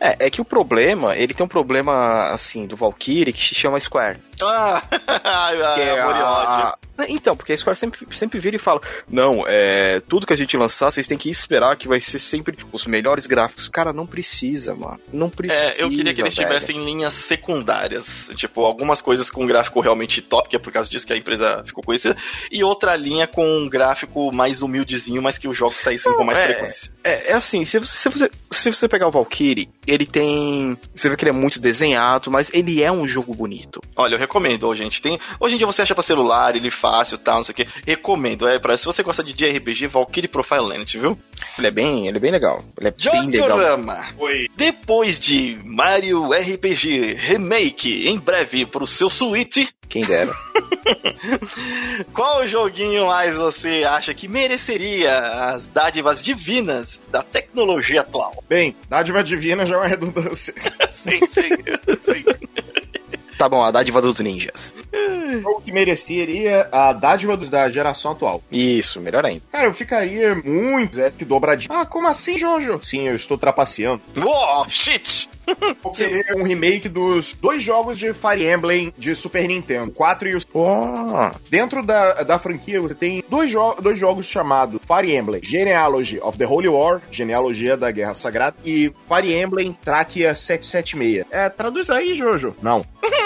É, é que o problema, ele tem um problema, assim, do Valkyrie que se chama Square. Ah, que é a... Então, porque a Square sempre, sempre vira e fala: Não, é, tudo que a gente lançar, vocês têm que esperar que vai ser sempre os melhores gráficos. Cara, não precisa, mano. Não precisa. É, eu queria que eles velho. tivessem linhas secundárias. Tipo, algumas coisas com gráfico realmente top, que é por causa disso que a empresa ficou conhecida, e outra linha com um gráfico mais humildezinho, mas que os jogos saíssem com mais é, frequência. É, é assim, se você, se você, se você pegar o Valkyrie, ele tem. Você vê que ele é muito desenhado, mas ele é um jogo bonito. Olha, eu recomendo, gente. Tem, hoje em dia você acha pra celular, ele fácil tal, não sei o que. Recomendo. É, pra, se você gosta de JRPG, Valkyrie Profile Land, viu? Ele é bem, ele é bem legal. Ele é bem legal. Oi. Depois de Mario RPG Remake, em breve pro seu Switch. Quem dera. Qual joguinho mais você acha que mereceria as dádivas divinas da tecnologia atual? Bem, dádiva divina já é uma redundância. sim, sim, sim. Tá bom, a dádiva dos ninjas. O que mereceria a dádiva da geração atual. Isso, melhor ainda. Cara, eu ficaria muito Zé, que dobradinho. Ah, como assim, Jojo? Sim, eu estou trapaceando. Oh, shit! Querer um remake dos dois jogos de Fire Emblem de Super Nintendo, 4 e o. Oh. Dentro da, da franquia, você tem dois, jo dois jogos chamados Fire Emblem Genealogy of the Holy War, genealogia da Guerra Sagrada, e Fire Emblem Trakia 776. É, traduz aí, Jojo. Não.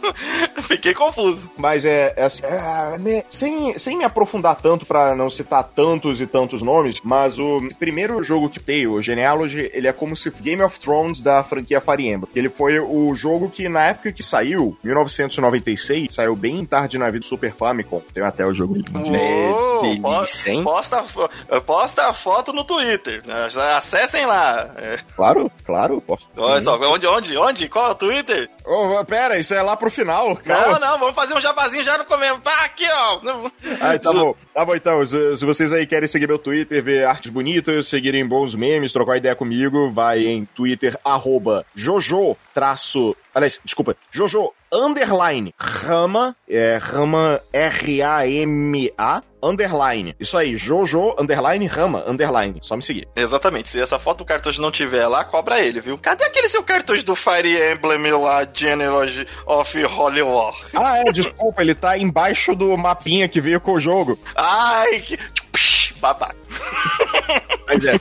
Fiquei confuso. Mas é, é assim, é, me, sem, sem me aprofundar tanto para não citar tantos e tantos nomes, mas o primeiro jogo que tem, o Genealogy, ele é como se Game of Thrones da franquia Fire Emblem. Ele foi o jogo que na época que saiu, 1996, saiu bem tarde na vida do Super Famicom. Tem até o jogo. Oh! delícia, hein? Posta, posta a foto no Twitter. Acessem lá. É. Claro, claro. Posso. Olha só, onde, onde, onde? Qual é o Twitter? Oh, pera, isso é lá pro final. Calma. Não, não, vamos fazer um jabazinho já no começo. Tá aqui, ó. Ah, tá bom. Tá bom, então. Se, se, vocês aí querem seguir meu Twitter, ver artes bonitas, seguirem bons memes, trocar ideia comigo, vai em Twitter, arroba Jojo, traço... Aliás, desculpa, Jojo underline Rama, é Rama R-A-M-A, underline. Isso aí, Jojo, underline, Rama, underline. Só me seguir. Exatamente. Se essa foto do cartucho não tiver lá, cobra ele, viu? Cadê aquele seu cartucho do Fire Emblem lá, Genealogy of Holy War? Ah, é, desculpa, ele tá embaixo do mapinha que veio com o jogo. Ai, que... Babaca. Mas é.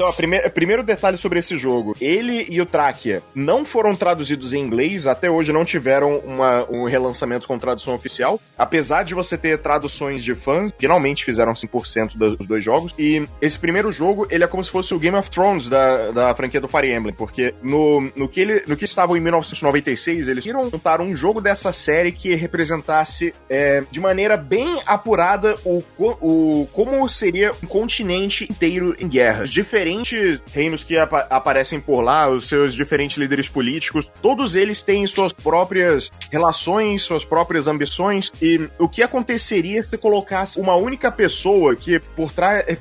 Então, primeir, primeiro detalhe sobre esse jogo. Ele e o Tráquia não foram traduzidos em inglês, até hoje não tiveram uma, um relançamento com tradução oficial. Apesar de você ter traduções de fãs, finalmente fizeram 100% dos dois jogos. E esse primeiro jogo, ele é como se fosse o Game of Thrones da, da franquia do Fire Emblem, porque no, no, que ele, no que estava em 1996, eles queriam montar um jogo dessa série que representasse é, de maneira bem apurada o, o como seria um continente inteiro em guerra. Diferente diferentes reinos que ap aparecem por lá, os seus diferentes líderes políticos, todos eles têm suas próprias relações, suas próprias ambições, e o que aconteceria se colocasse uma única pessoa que, por,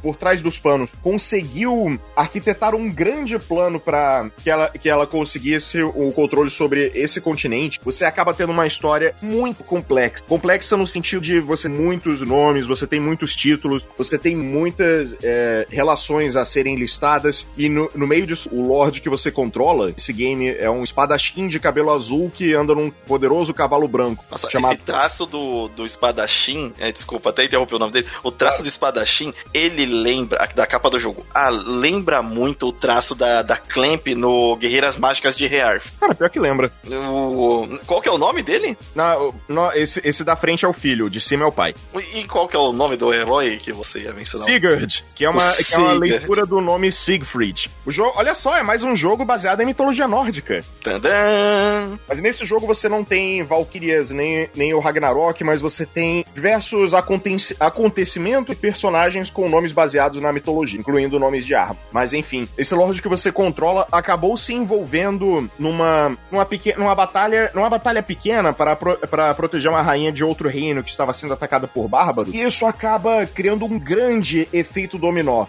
por trás dos panos, conseguiu arquitetar um grande plano para que ela, que ela conseguisse o controle sobre esse continente? Você acaba tendo uma história muito complexa. Complexa no sentido de você tem muitos nomes, você tem muitos títulos, você tem muitas é, relações a serem listadas listadas, e no, no meio disso, o Lorde que você controla, esse game é um espadachim de cabelo azul que anda num poderoso cavalo branco. Nossa, chamado... esse traço do, do espadachim, é, desculpa, até interromper o nome dele, o traço do espadachim, ele lembra, da capa do jogo, ah, lembra muito o traço da, da Clamp no Guerreiras Mágicas de Rearf. Cara, pior que lembra. O, qual que é o nome dele? Na, no, esse, esse da frente é o filho, de cima é o pai. E qual que é o nome do herói que você ia mencionar? Sigurd, que é uma, que é uma leitura do nome nome Siegfried. O jogo, olha só, é mais um jogo baseado em mitologia nórdica. Tadã! Mas nesse jogo você não tem Valkyrias nem, nem o Ragnarok, mas você tem diversos aconteci acontecimentos e personagens com nomes baseados na mitologia, incluindo nomes de arma. Mas enfim, esse Lorde que você controla acabou se envolvendo numa, numa, pequena, numa batalha numa batalha pequena para, pro, para proteger uma rainha de outro reino que estava sendo atacada por bárbaros. E isso acaba criando um grande efeito dominó.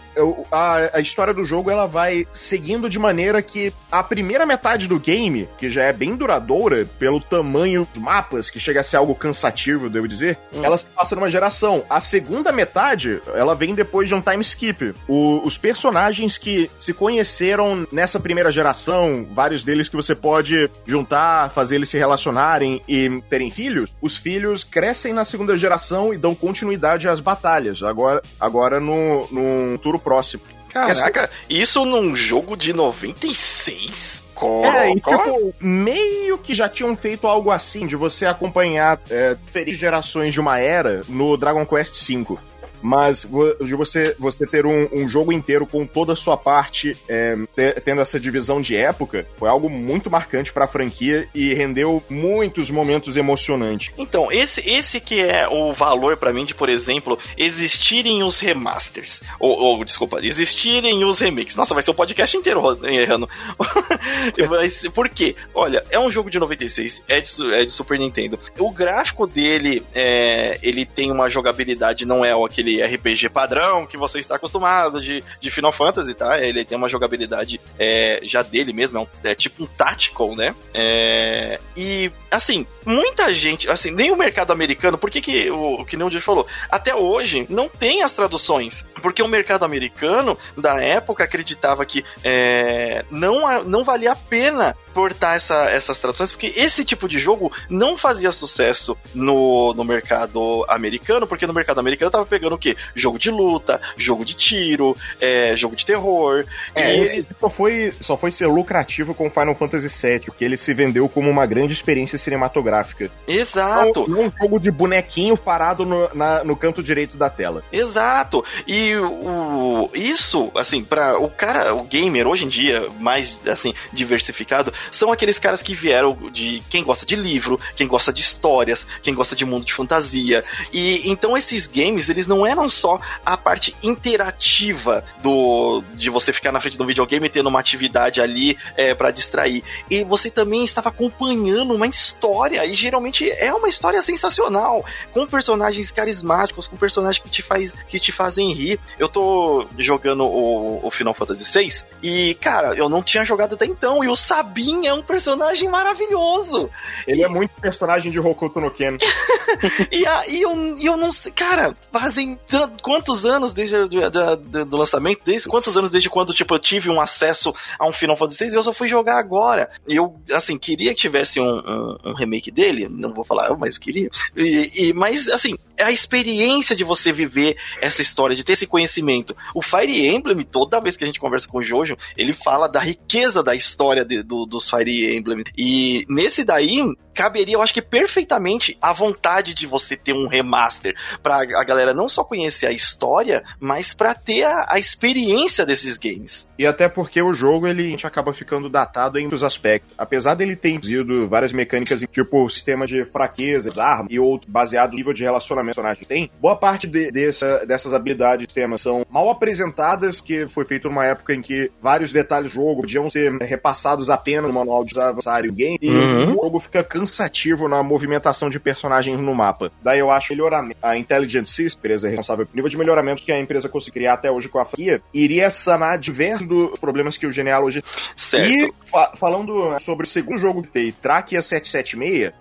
A, a história história do jogo ela vai seguindo de maneira que a primeira metade do game, que já é bem duradoura pelo tamanho dos mapas, que chega a ser algo cansativo, devo dizer, hum. ela se passa numa geração. A segunda metade, ela vem depois de um time skip. O, os personagens que se conheceram nessa primeira geração, vários deles que você pode juntar, fazer eles se relacionarem e terem filhos, os filhos crescem na segunda geração e dão continuidade às batalhas, agora, agora no, no futuro próximo. Caraca, isso num jogo de 96? É, e tipo, meio que já tinham feito algo assim, de você acompanhar é, diferentes gerações de uma era no Dragon Quest V mas de você, você ter um, um, jogo inteiro com toda a sua parte é, tendo essa divisão de época foi algo muito marcante para a franquia e rendeu muitos momentos emocionantes. Então, esse, esse que é o valor para mim de, por exemplo, existirem os remasters. Ou, ou, desculpa, existirem os remakes. Nossa, vai ser o podcast inteiro errando. Mas, por quê? Olha, é um jogo de 96, é de, é de Super Nintendo. O gráfico dele, é, ele tem uma jogabilidade, não é aquele RPG padrão que você está acostumado de, de Final Fantasy, tá? Ele tem uma jogabilidade é, já dele mesmo, é, um, é, tipo um tactical, né? É, e, assim, muita gente, assim, nem o mercado americano, por que que o que nem o falou, até hoje não tem as traduções, porque o mercado americano da época acreditava que é, não, não valia a pena portar essa, essas traduções, porque esse tipo de jogo não fazia sucesso no, no mercado americano, porque no mercado americano tava pegando o quê? Jogo de luta, jogo de tiro, é, jogo de terror. É, e ele só foi, só foi ser lucrativo com Final Fantasy VII, porque ele se vendeu como uma grande experiência cinematográfica. Exato. Não, um jogo de bonequinho parado no, na, no canto direito da tela. Exato. E o, isso, assim, para o cara, o gamer hoje em dia, mais assim, diversificado, são aqueles caras que vieram de quem gosta de livro, quem gosta de histórias, quem gosta de mundo de fantasia. E então esses games, eles não eram só a parte interativa do de você ficar na frente do videogame tendo uma atividade ali é, para distrair. E você também estava acompanhando uma história, e geralmente é uma história sensacional, com personagens carismáticos, com personagens que te, faz, que te fazem rir. Eu tô jogando o, o Final Fantasy VI e, cara, eu não tinha jogado até então, e o Sabin é um personagem maravilhoso. Ele e... é muito personagem de Hokuto no Ken. e, a, e eu, eu não sei, cara, fazem quantos anos desde o do lançamento, desde quantos anos desde quando, tipo, eu tive um acesso a um Final Fantasy VI e eu só fui jogar agora. E eu, assim, queria que tivesse um, um, um remake dele, não vou falar, mas eu queria. E, e, mas, assim, é a experiência de você viver essa história, de ter esse conhecimento. O Fire Emblem, toda vez que a gente conversa com o Jojo, ele fala da riqueza da história de, do, dos Fire Emblem. E nesse daí, caberia, eu acho que perfeitamente a vontade de você ter um remaster para a galera não só conhecer a história, mas para ter a, a, experiência desses games. E até porque o jogo ele a gente acaba ficando datado em muitos aspectos. Apesar dele ter induzido várias mecânicas, tipo o sistema de fraquezas, armas e outro baseado no nível de relacionamento que personagens têm, boa parte de, dessa, dessas habilidades temas são mal apresentadas, que foi feito numa época em que vários detalhes do jogo podiam ser repassados apenas no manual de adversário game, e uhum. o jogo fica cansativo na movimentação de personagens no mapa. Daí eu acho melhoramento. A Intelligent System, empresa responsável pelo nível de melhoramento que a empresa conseguiu criar até hoje com a franquia, iria sanar diversos dos problemas que o Genealogy. Certo. E fa falando sobre o segundo jogo que tem, Trakia 776,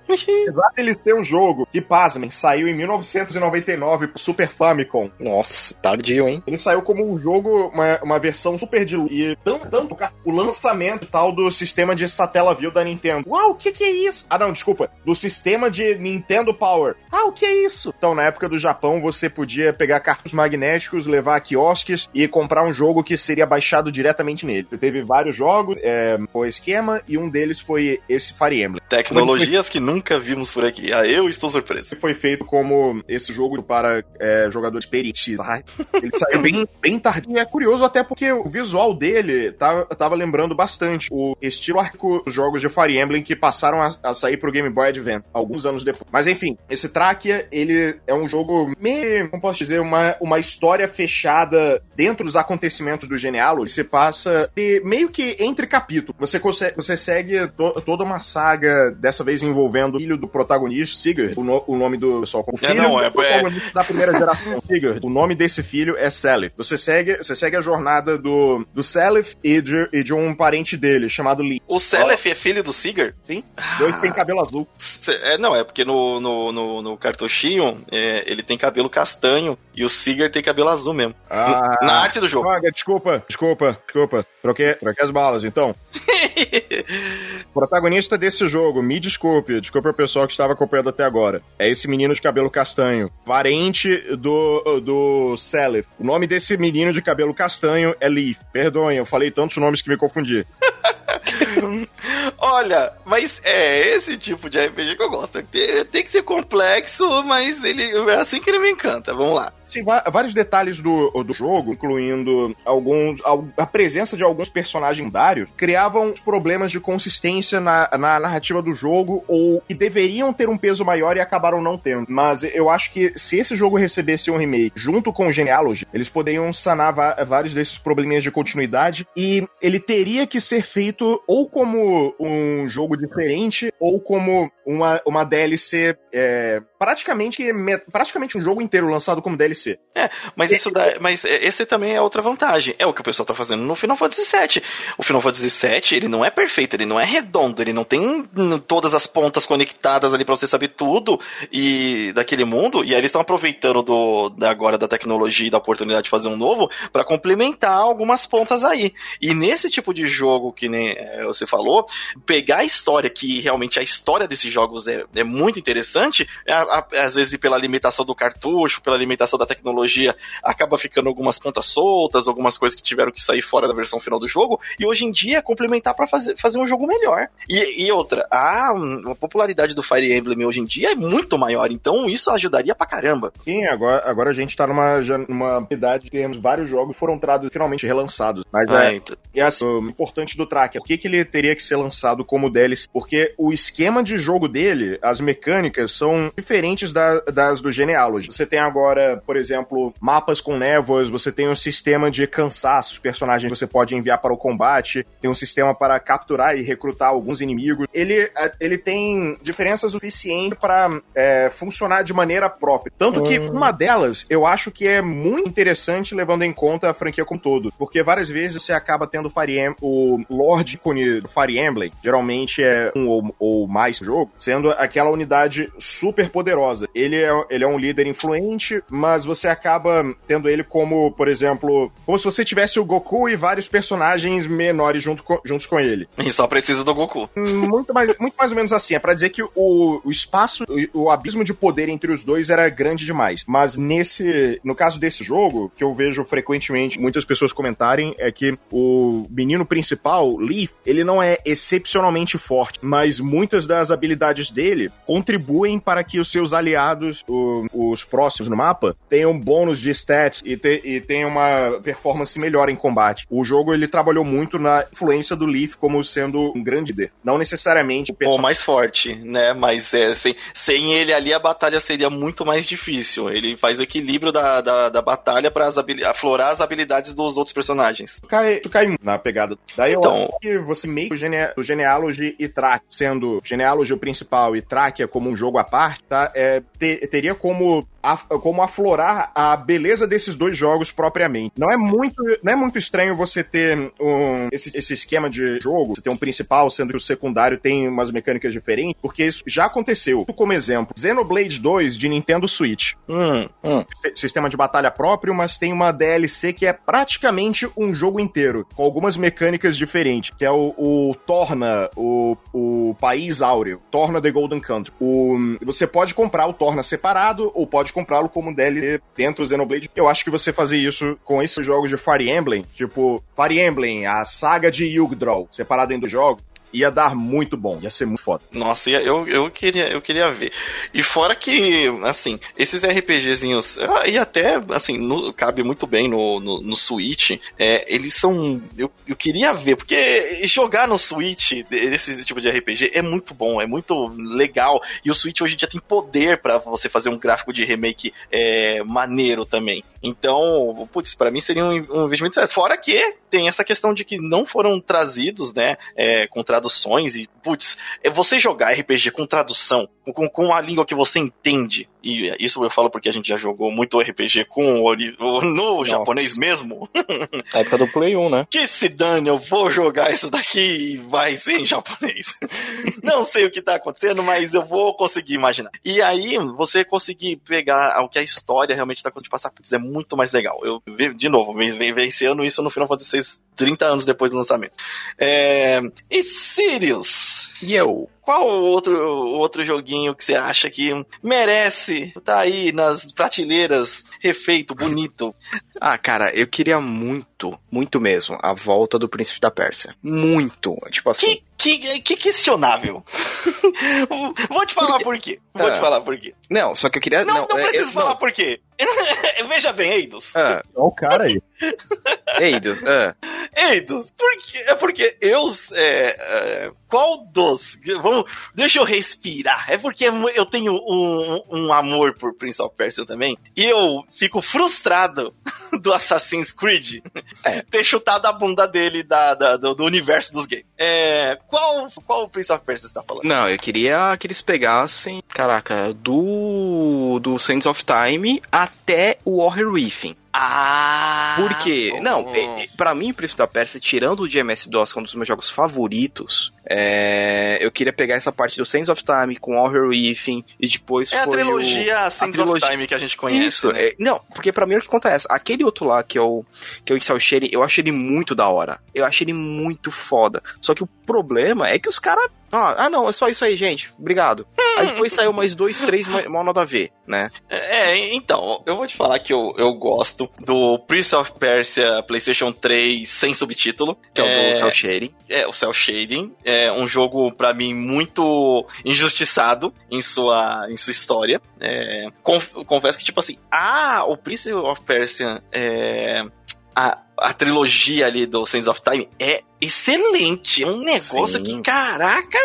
apesar dele ser um jogo que, pasmem, saiu em 1999 pro Super Famicom. Nossa, tardio, hein? Ele saiu como um jogo, uma, uma versão super de e tanto, tanto o lançamento tal do sistema de Satellaview da Nintendo. Uau, o que que é isso? Ah, não, desculpa. Do sistema de Nintendo Power. Ah, o que é isso? Então, na época do Japão, você podia pegar carros magnéticos, levar a quiosques e comprar um jogo que seria baixado diretamente nele. Você teve vários jogos, é, o esquema, e um deles foi esse Fire Emblem. Tecnologias foi... que nunca vimos por aqui. Ah, eu estou surpreso. Foi feito como esse jogo para é, jogadores experientes. Tá? Ele saiu bem, bem tardio. E é curioso até porque o visual dele tava, tá, tava lembrando bastante o estilo arco dos jogos de Fire Emblem que passaram a, a, sair pro Game Boy Advance alguns anos depois. Mas enfim, esse Trakia, ele é um jogo meio, como posso dizer, uma, uma história fechada dentro dos acontecimentos do Genealogy. Você passa meio que entre capítulos. Você, consegue, você segue to, toda uma saga, dessa vez envolvendo o filho do protagonista, Sigurd, o, no, o nome do pessoal. O filho é, não, é, protagonista é... da primeira geração, Sigurd. O nome desse filho é Selif. Você segue, você segue a jornada do, do Selif e de, e de um parente dele, chamado Lee. O Selif oh. é filho do Sigurd? Sim. Ah. Dois têm cabelo azul. É, não, é porque no, no, no, no cartuchinho é, ele tem cabelo castanho e o Sigurd tem cabelo azul mesmo. Ah, Na arte do jogo. Droga, desculpa, desculpa, desculpa. Troquei, troquei as balas, então. protagonista desse jogo, me desculpe, desculpe o pessoal que estava acompanhando até agora. É esse menino de cabelo castanho, parente do, do Selef. O nome desse menino de cabelo castanho é Leaf. Perdoem, eu falei tantos nomes que me confundi. Olha, mas é esse tipo de RPG que eu gosto. Tem, tem, que ser complexo, mas ele é assim que ele me encanta. Vamos lá. Sim, vários detalhes do, do jogo, incluindo alguns a, presença de alguns personagens lendários, criavam problemas de consistência na, na narrativa do jogo ou que deveriam ter um peso maior e acabaram não tendo. Mas eu acho que se esse jogo recebesse um remake junto com o Genealogy, eles poderiam sanar vários desses probleminhas de continuidade e ele teria que ser feito ou como um jogo diferente ou como uma, uma DLC é, praticamente, praticamente um jogo inteiro lançado como DLC. É, mas isso dá, mas esse também é outra vantagem. É o que o pessoal tá fazendo no Final Fantasy VII. O Final Fantasy VII, ele não é perfeito, ele não é redondo, ele não tem todas as pontas conectadas ali para você saber tudo e daquele mundo. E aí eles estão aproveitando do da, agora da tecnologia e da oportunidade de fazer um novo para complementar algumas pontas aí. E nesse tipo de jogo que nem é, você falou, pegar a história que realmente a história desses jogos é, é muito interessante, é, a, às vezes pela limitação do cartucho, pela limitação da tecnologia, acaba ficando algumas pontas soltas, algumas coisas que tiveram que sair fora da versão final do jogo, e hoje em dia é complementar para fazer, fazer um jogo melhor. E, e outra, a, a, popularidade do Fire Emblem hoje em dia é muito maior, então isso ajudaria pra caramba. Sim, agora, agora a gente tá numa, numa idade que temos vários jogos que foram traduzidos, finalmente relançados. Mas ah, é, então. é assim, o importante do Tracker, por que, que ele teria que ser lançado como DLC? Porque o esquema de jogo dele, as mecânicas, são diferentes da, das do Genealogy. Você tem agora, por exemplo, mapas com névoas, você tem um sistema de cansaço, os personagens você pode enviar para o combate, tem um sistema para capturar e recrutar alguns inimigos. Ele, ele tem diferenças suficientes para é, funcionar de maneira própria. Tanto que uhum. uma delas eu acho que é muito interessante levando em conta a franquia como todo. Porque várias vezes você acaba tendo Fire Em o Lord ícone do Fire Emblem, geralmente é um ou, ou mais jogo, sendo aquela unidade super poderosa. Ele é, ele é um líder influente, mas você acaba tendo ele como, por exemplo, como se você tivesse o Goku e vários personagens menores junto com, juntos com ele. E só precisa do Goku. Muito mais, muito mais ou menos assim. É pra dizer que o, o espaço, o, o abismo de poder entre os dois era grande demais. Mas nesse, no caso desse jogo, que eu vejo frequentemente muitas pessoas comentarem, é que o menino principal, Leaf, ele não é excepcionalmente forte, mas muitas das habilidades dele contribuem para que os seus aliados, o, os próximos no mapa, tenham bônus de stats e, te, e tenham uma performance melhor em combate. O jogo ele trabalhou muito na influência do Leaf como sendo um grande líder. Não necessariamente o mais forte, né? Mas é, sem, sem ele ali a batalha seria muito mais difícil. Ele faz o equilíbrio da, da, da batalha para aflorar as habilidades dos outros personagens. Cai, cai na pegada. Daí então, eu acho que você meio que o Genealogy e Track, sendo Genealogy o principal e Track como um jogo à parte, tá? É, te, teria como como aflorar a beleza desses dois jogos propriamente. Não é muito, não é muito estranho você ter um, esse, esse esquema de jogo, você ter um principal, sendo que o secundário tem umas mecânicas diferentes, porque isso já aconteceu. Como exemplo, Xenoblade 2 de Nintendo Switch. Hum, hum. Sistema de batalha próprio, mas tem uma DLC que é praticamente um jogo inteiro, com algumas mecânicas diferentes, que é o, o Torna, o, o País Áureo, Torna The Golden Country. O, você pode comprar o Torna separado, ou pode comprá-lo como DLC dentro do Xenoblade. Eu acho que você fazer isso com esses jogos de Fire Emblem, tipo Fire Emblem, a saga de Yggdrasil, separado em dois jogos, ia dar muito bom, ia ser muito foda. Nossa, eu, eu, queria, eu queria ver. E fora que, assim, esses RPGzinhos, ah, e até, assim, no, cabe muito bem no, no, no Switch, é, eles são. Eu, eu queria ver, porque jogar no Switch, esse tipo de RPG, é muito bom, é muito legal. E o Switch hoje em dia tem poder para você fazer um gráfico de remake é, maneiro também. Então, putz, pra mim seria um, um investimento certo. Fora que tem essa questão de que não foram trazidos, né, é, com traduções e, putz, é você jogar RPG com tradução, com, com a língua que você entende, e isso eu falo porque a gente já jogou muito RPG com o, no Nossa. japonês mesmo. Na época do Play 1, né? Que se dane, eu vou jogar isso daqui e vai ser em japonês. Não sei o que tá acontecendo, mas eu vou conseguir imaginar. E aí, você conseguir pegar o que a história realmente tá conseguindo passar, putz, é muito mais legal. Eu, de novo, vencendo isso no Final Fantasy VI 30 anos depois do lançamento. É... E Sirius? E eu? Qual outro, outro joguinho que você acha que merece tá aí nas prateleiras, refeito, bonito? Ah, cara, eu queria muito, muito mesmo, a volta do Príncipe da Pérsia. Muito. Tipo assim. Que, que, que questionável. Vou te falar por quê. Vou ah. te falar por quê. Não, só que eu queria. Não, não, não é, preciso falar não. por quê. Veja bem, Eidos. Ah. Olha o cara aí. Eidos, ah. Eidos, por quê? É porque eu. É, é, qual dos. Vamos, deixa eu respirar. É porque eu tenho um, um amor por Prince of Persia também. E eu fico frustrado do Assassin's Creed é. ter chutado a bunda dele da, da do, do, universo dos games. É, qual, qual Prince of Persia você tá falando? Não, eu queria que eles pegassem, caraca, do, do Sands of Time até o Warrior Within. Ah! Porque, não, é, é, para mim, Príncipe da Pérsia, tirando o de MS-DOS, que é um dos meus jogos favoritos, é, eu queria pegar essa parte do Sands of Time com Horror Within e depois é foi a trilogia o, Sands a trilogia... of Time que a gente conhece. Isso, né? é, não, porque para mim o que acontece? Aquele outro lá que é o que é o Excel Shade, eu acho ele muito da hora. Eu acho ele muito foda. Só que o problema é que os caras Ah, não, é só isso aí, gente. Obrigado. Aí depois saiu mais dois, três mal nada a ver, né? É, então, eu vou te falar que eu, eu gosto do Prince of Persia PlayStation 3 sem subtítulo. Que é, o do Cell Shading. É, o Cell Shading. É um jogo, para mim, muito injustiçado em sua, em sua história. É, confesso que, tipo assim, ah, o Prince of Persia é, a, a trilogia ali do Sands of Time é excelente. É um negócio Sim. que, caraca,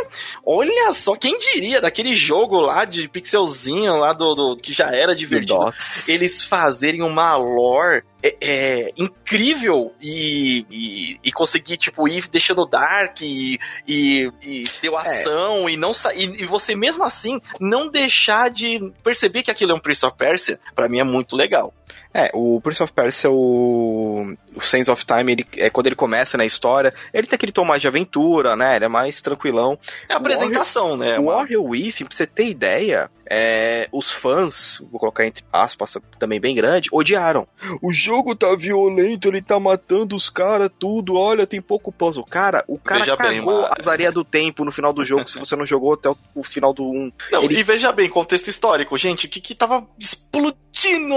olha só, quem diria daquele jogo lá de pixelzinho lá do, do que já era divertido, eles fazerem uma lore é, é incrível e, e, e, conseguir, tipo, ir deixando dark e, e, e ter é. ação é. e não e, e você mesmo assim não deixar de perceber que aquilo é um Prince of Persia, pra mim é muito legal. É, o Prince of Persia, o, o Sands of Time, ele, é quando ele começa na história, ele tem aquele tom mais de aventura, né? Ele é mais tranquilão. É a apresentação, Warrior, né? O Warrior With, pra você ter ideia, é, os fãs, vou colocar entre aspas também bem grande, odiaram. O jogo tá violento, ele tá matando os caras, tudo, olha, tem pouco puzzle. Cara, o cara veja cagou bem, as areias do tempo no final do jogo, se você não jogou até o, o final do 1. Não, ele... E veja bem, contexto histórico, gente, o que que tava explodindo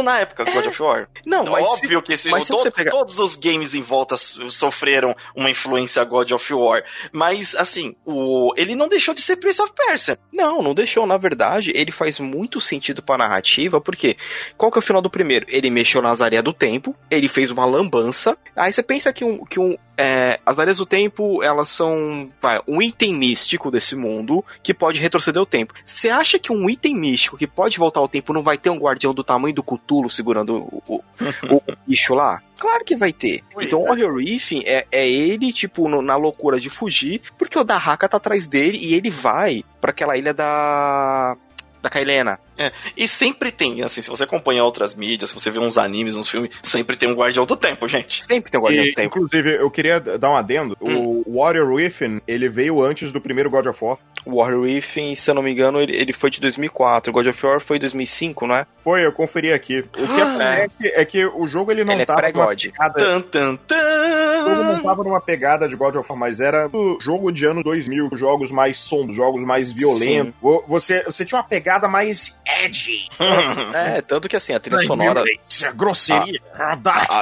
na época do God of War? Não, mas óbvio se, que esse, mas todo, pegar... todos os games em volta sofreram uma influência God of War, mas assim, o ele não deixou de ser Prince of Persia. Não, não deixou, na verdade, ele faz muito sentido pra narrativa, porque qual que é o final do primeiro? Ele mexeu nas áreas do tempo, ele fez uma lambança, aí você pensa que um, que um é, as áreas do tempo, elas são vai, um item místico desse mundo que pode retroceder o tempo. Você acha que um item místico que pode voltar ao tempo não vai ter um guardião do tamanho do Cthulhu segurando o, o, o bicho lá? Claro que vai ter. Ui, então o Warrior Reef é, é ele, tipo, no, na loucura de fugir, porque o Dahaka tá atrás dele e ele vai para aquela ilha da da Kailena. É, e sempre tem, assim, se você acompanha outras mídias, se você vê uns animes, uns filmes, sempre tem um Guardião do Tempo, gente. Sempre tem um Guardião e, do Tempo. Inclusive, eu queria dar um adendo. Hum. O Warrior Within, ele veio antes do primeiro God of War. O Warrior Within, se eu não me engano, ele, ele foi de 2004. O God of War foi 2005, não é? Foi, eu conferi aqui. O que acontece é que o jogo ele não ele é tava é numa pegada... Tan, tan, tan. O jogo não tava numa pegada de God of War, mas era o jogo de ano 2000, jogos mais sombrios, jogos mais violentos. Sim. Você, você tinha uma pegada mais edgy. é, tanto que assim, a trilha sonora. Grosseria, a, dark. A,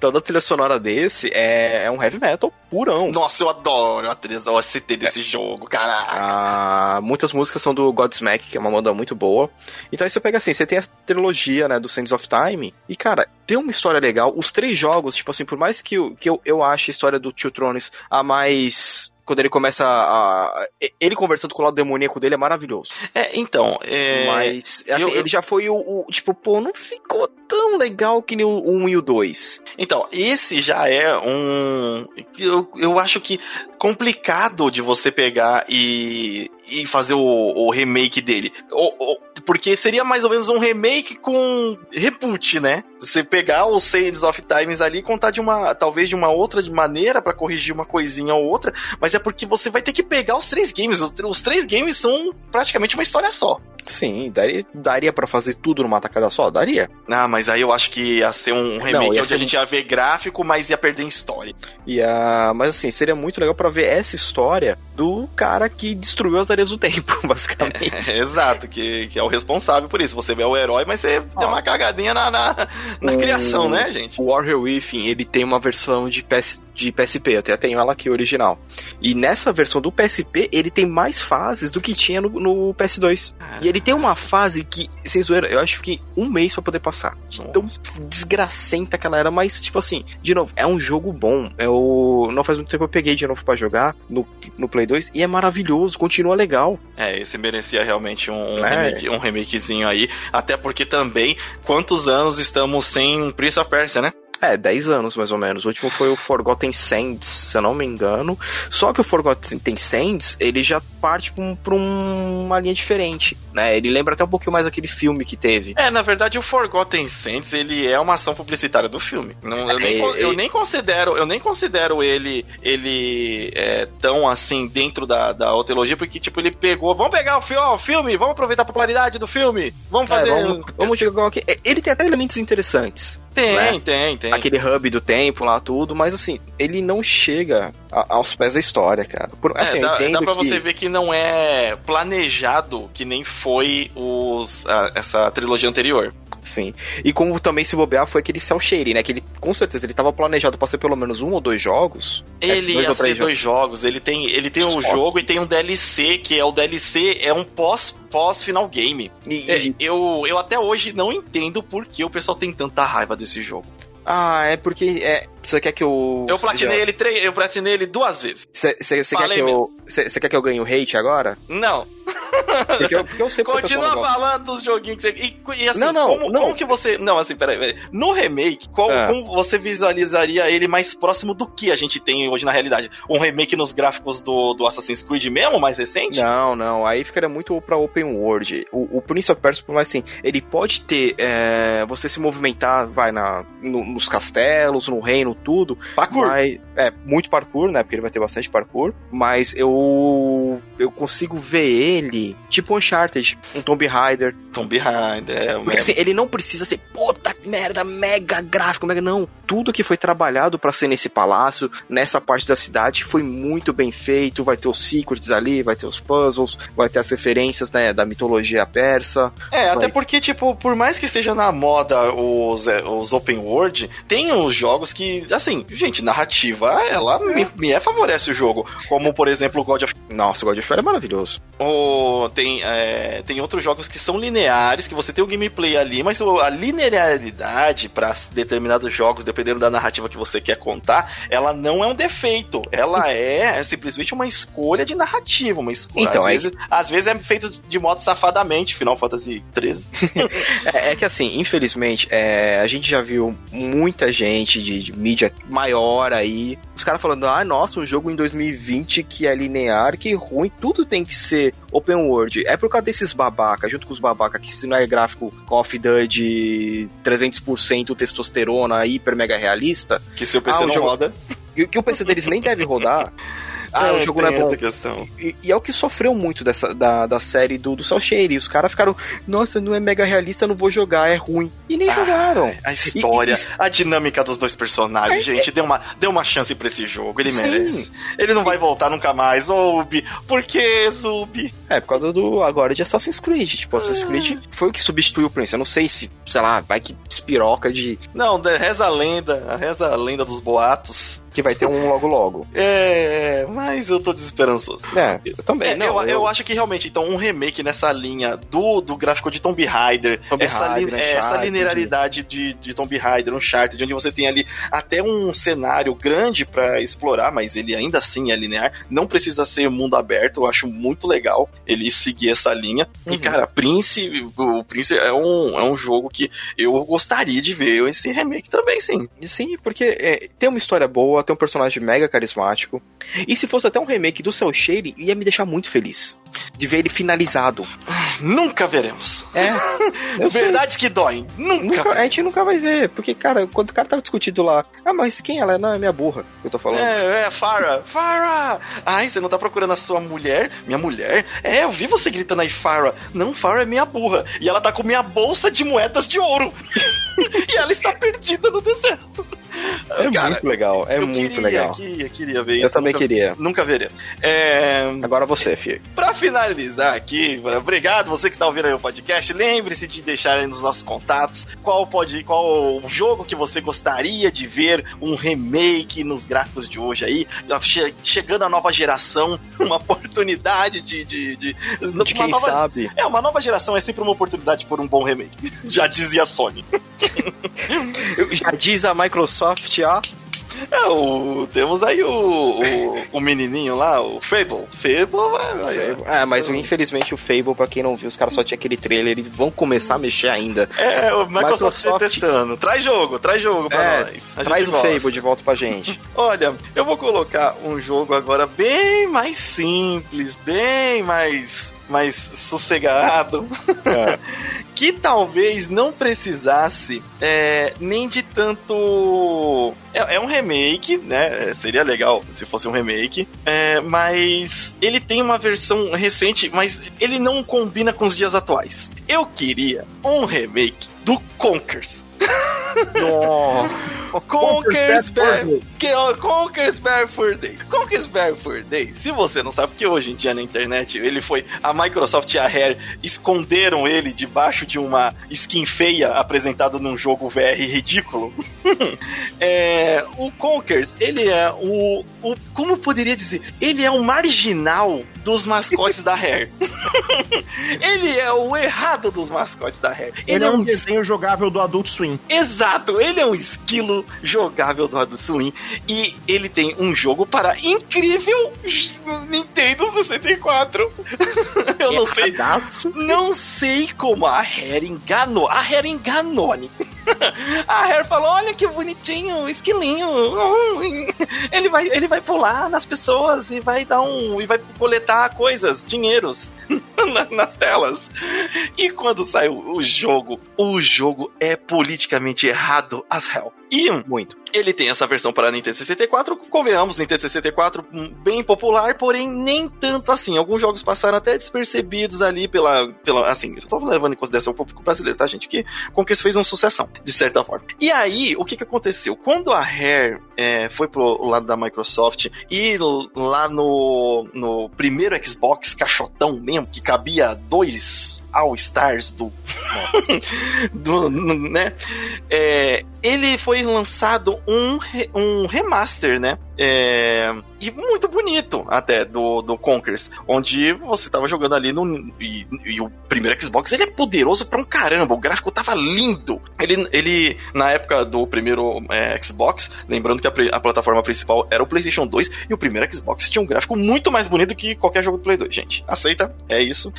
toda a trilha sonora desse é, é, um heavy metal purão. Nossa, eu adoro a trilha o OST desse é. jogo, caraca. Ah, muitas músicas são do Godsmack, que é uma banda muito boa. Então aí você pega assim, você tem a trilogia, né, do Sands of Time, e cara, tem uma história legal. Os três jogos, tipo assim, por mais que eu, que eu, eu ache a história do Two Thrones a mais quando ele começa a. Ele conversando com o lado demoníaco dele é maravilhoso. É, então. É... Mas, assim, eu, eu... ele já foi o, o, Tipo, pô, não ficou tão legal que nem o 1 e o 2. Então, esse já é um. Eu, eu acho que complicado de você pegar e, e fazer o, o remake dele. O, porque seria mais ou menos um remake com reboot, né? Você pegar os Sands of Times ali e contar de uma, talvez de uma outra maneira para corrigir uma coisinha ou outra, mas é porque você vai ter que pegar os três games. Os, três games são praticamente uma história só. Sim, daria, daria para fazer tudo numa tacada só? Daria. Ah, mas aí eu acho que ia ser um remake Não, onde a gente ia ver gráfico, mas ia perder em história. Ia, mas assim, seria muito legal para ver essa história do cara que destruiu as areias do tempo, basicamente. É, exato, que, que é o responsável por isso. Você vê o herói, mas você deu uma cagadinha na, na, na o, criação, né, gente? O Warrior Within, ele tem uma versão de, PS, de PSP, eu até tenho ela aqui original. E nessa versão do PSP, ele tem mais fases do que tinha no, no PS2. Ah. E ele tem uma fase que, sem zoeira, eu acho que um mês para poder passar. Nossa. Tão desgracenta que ela era, mas, tipo assim, de novo, é um jogo bom. Eu, não faz muito tempo eu peguei de novo para jogar no, no Play 2 e é maravilhoso, continua legal. É, esse merecia realmente um, um, é. remake, um remakezinho aí. Até porque também, quantos anos estamos sem Prince of Persia, né? É, 10 anos mais ou menos. O último foi o Forgotten Sands, se eu não me engano. Só que o Forgotten Sands, ele já parte pra, um, pra uma linha diferente, né? Ele lembra até um pouquinho mais aquele filme que teve. É, na verdade o Forgotten Sands, ele é uma ação publicitária do filme. Não, eu, nem, é, eu nem considero, eu nem considero ele ele é, tão assim dentro da, da trilogia, porque tipo, ele pegou, vamos pegar o, fi ó, o filme, vamos aproveitar a popularidade do filme, vamos é, fazer... É, vamos, vamos jogar aqui. Ele tem até elementos interessantes. Tem, né? tem, tem. Aquele hub do tempo lá, tudo, mas assim, ele não chega aos pés da história, cara. Por, É, assim, eu dá, dá pra que... você ver que não é planejado que nem foi os, a- essa trilogia anterior. Sim. E como também se bobear foi aquele cel shading, né? Que ele, com certeza, ele tava planejado pra ser pelo menos um ou dois jogos. Que Ele dois ia ser dois jogos. Ele tem, ele tem um jogo e tem um DLC, que é o DLC, é um pós, pós final game. E- É, e- eu, eu até hoje não entendo por que o pessoal tem tanta raiva desse jogo. Ah, é porque. É, você quer que eu. Eu platinei ele, tre- eu platinei ele duas vezes. Você quer que eu. Você quer que eu ganhe o hate agora? Não. Porque eu, porque eu sei Continua falando dos joguinhos que você. E, e assim, Não, não, como, não. como que você. Não, assim, peraí, peraí. No remake, qual, Ah. como você visualizaria ele mais próximo do que a gente tem hoje na realidade? Um remake nos gráficos do, do Assassin's Creed mesmo, mais recente? Não, não, aí ficaria muito pra open world. O, o Prince of Persia, mais assim, ele pode ter é, você se movimentar, vai na, no- nos castelos, no reino, tudo. Parkour. Mas, é, muito parkour, né? Porque ele vai ter bastante parkour. Mas eu eu consigo ver ele tipo Uncharted, um Tomb Raider. Tomb Behind, é, Porque assim, ele não precisa ser puta merda, mega gráfico, mega. Não. Tudo que foi trabalhado pra ser nesse palácio, nessa parte da cidade, foi muito bem feito. Vai ter os secrets ali, vai ter os puzzles, vai ter as referências né, da mitologia persa. É, até Vai. porque, tipo, por mais que esteja na moda os, é, os open world, tem os jogos que, assim, gente, narrativa, ela me, me é favorece o jogo. Como, por exemplo, o God of Nossa, o God of War é maravilhoso. Tem, é, tem outros jogos que são lineares, que você tem o gameplay ali, mas a linearidade para determinados jogos, dependendo da narrativa que você quer contar, ela não é um defeito. Ela é, simplesmente uma escolha de narrativa. Uma escolha. Então, às, aí- vezes, às vezes é feito de modo safadamente, Final Fantasy XIII. É, é que assim, infelizmente, é, a gente já viu muita gente de, de mídia maior aí, os caras falando, ah, nossa, um jogo em 2020 que é linear, que ruim, tudo tem que ser open world. É por causa desses babaca, junto com os babaca, que se não é gráfico Call of Duty 300% testosterona, hiper mega realista, Que seu PC Ah, não jogo- roda. que, que o PC deles nem deve rodar. Ah, o jogo não tem é bom. questão. E, e é o que sofreu muito dessa, da, da série do, do Cell Shading. Os caras ficaram, nossa, não é mega realista, não vou jogar, é ruim. E nem Ah, jogaram. A história, E- e- a dinâmica dos dois personagens, gente, deu uma, deu uma chance pra esse jogo, ele Sim. merece. Ele não vai voltar nunca mais, ô Ubi. Por que, Zubi? É, por causa do agora de Assassin's Creed. Tipo, Assassin's Ah. Creed foi o que substituiu o Prince. Eu não sei se, sei lá, vai que espiroca de Não, reza a lenda, reza a lenda dos boatos. Que vai ter um logo logo. É, mas eu tô desesperançoso. É, eu também. É, não, eu, eu acho que realmente, então, um remake nessa linha do, do gráfico de Tomb Raider, Tomb essa, Raider, li- é, essa linearidade de, de Tomb Raider, Uncharted, onde você tem ali até um cenário grande pra explorar, mas ele ainda assim é linear, não precisa ser mundo aberto, eu acho muito legal ele seguir essa linha. E, Uhum. cara, Prince, o Prince é um, é um jogo que eu gostaria de ver esse remake também, sim. Sim, porque é, tem uma história boa, tem um personagem mega carismático. E se fosse até um remake do Cell Shading, ia me deixar muito feliz. De ver ele finalizado. Nunca veremos. É, eu sei. Verdades que doem. Nunca. Nunca, a gente nunca vai ver, porque, cara, quando o cara tava discutindo lá, ah, mas quem ela é? Não, é minha burra, que eu tô falando. É, é, Farah, Farah! Ai, você não tá procurando a sua mulher? Minha mulher? É, eu vi você gritando aí, Farah. Não, Farah é minha burra. E ela tá com minha bolsa de moedas de ouro. e ela está perdida no deserto. É Cara, muito legal, é eu muito queria, legal. Queria, queria ver Eu isso. também nunca, queria. Nunca veremos. É, Agora você, filho. Pra finalizar aqui, obrigado você que está ouvindo aí o podcast. Lembre-se de deixar aí nos nossos contatos qual pode, qual o jogo que você gostaria de ver um remake nos gráficos de hoje aí, che- chegando a nova geração, uma oportunidade de, de, de, De quem nova- sabe. É, uma nova geração é sempre uma oportunidade por um bom remake. Já dizia a Sony. Já diz a Microsoft, ó. É, o, temos aí o, o, o menininho lá, o Fable. Fable, vai, vai, vai. Ah, mas infelizmente o Fable, pra quem não viu, os caras só tinham aquele trailer, eles vão começar a mexer ainda. É, o Microsoft, Microsoft- testando. Traz jogo, traz jogo pra É, nós. A Traz o gosta. Fable de volta pra gente. Olha, eu vou colocar um jogo agora bem mais simples, bem mais, mais sossegado. que talvez não precisasse é, nem de tanto. É, é um remake, né? É, Seria legal se fosse um remake. É, mas ele tem uma versão recente, mas ele não combina com os dias atuais. Eu queria um remake do Conkers. Nossa. Conker's Bad Fur Day. Conker's Fur Day, se você não sabe, porque hoje em dia na internet ele foi. A Microsoft e a Rare esconderam ele debaixo de uma skin feia apresentado num jogo VR ridículo. é, o Conkers, ele é o, o. Como poderia dizer? Ele é o marginal dos mascotes da Rare. ele é o errado dos mascotes da Rare. Ele, ele é, é um desenho jogável do Adult Swim. Exato, ele é um esquilo jogável do Adult Swim. E ele tem um jogo para incrível Nintendo 64. Eu não sei. Não sei como a Rare enganou. A Rare enganou a Rare falou: olha que bonitinho, o esquilinho. Ele vai, ele vai pular nas pessoas e vai dar um. e vai coletar coisas, dinheiros. nas telas. E quando sai o, jogo, o jogo é politicamente errado as hell. E muito. Ele tem essa versão para Nintendo 64, convenhamos, Nintendo 64 bem popular, porém nem tanto assim. Alguns jogos passaram até despercebidos ali pela, pela assim, eu tô levando em consideração o público brasileiro, tá, gente? Que Conquest fez uma sucessão, de certa forma. E aí, o que que aconteceu? Quando a Rare é, foi pro lado da Microsoft e lá no, no primeiro Xbox caixotão mesmo, que cabia dois All-Stars do, do. né? É, ele foi lançado um, um remaster, né? É, e muito bonito até do, do Conkers, onde você tava jogando ali no. E, e o primeiro Xbox ele é poderoso pra um caramba, o gráfico tava lindo. Ele, ele na época do primeiro é, Xbox, lembrando que a, a, plataforma principal era o PlayStation 2, e o primeiro Xbox tinha um gráfico muito mais bonito que qualquer jogo do Play 2, gente. Aceita? É isso.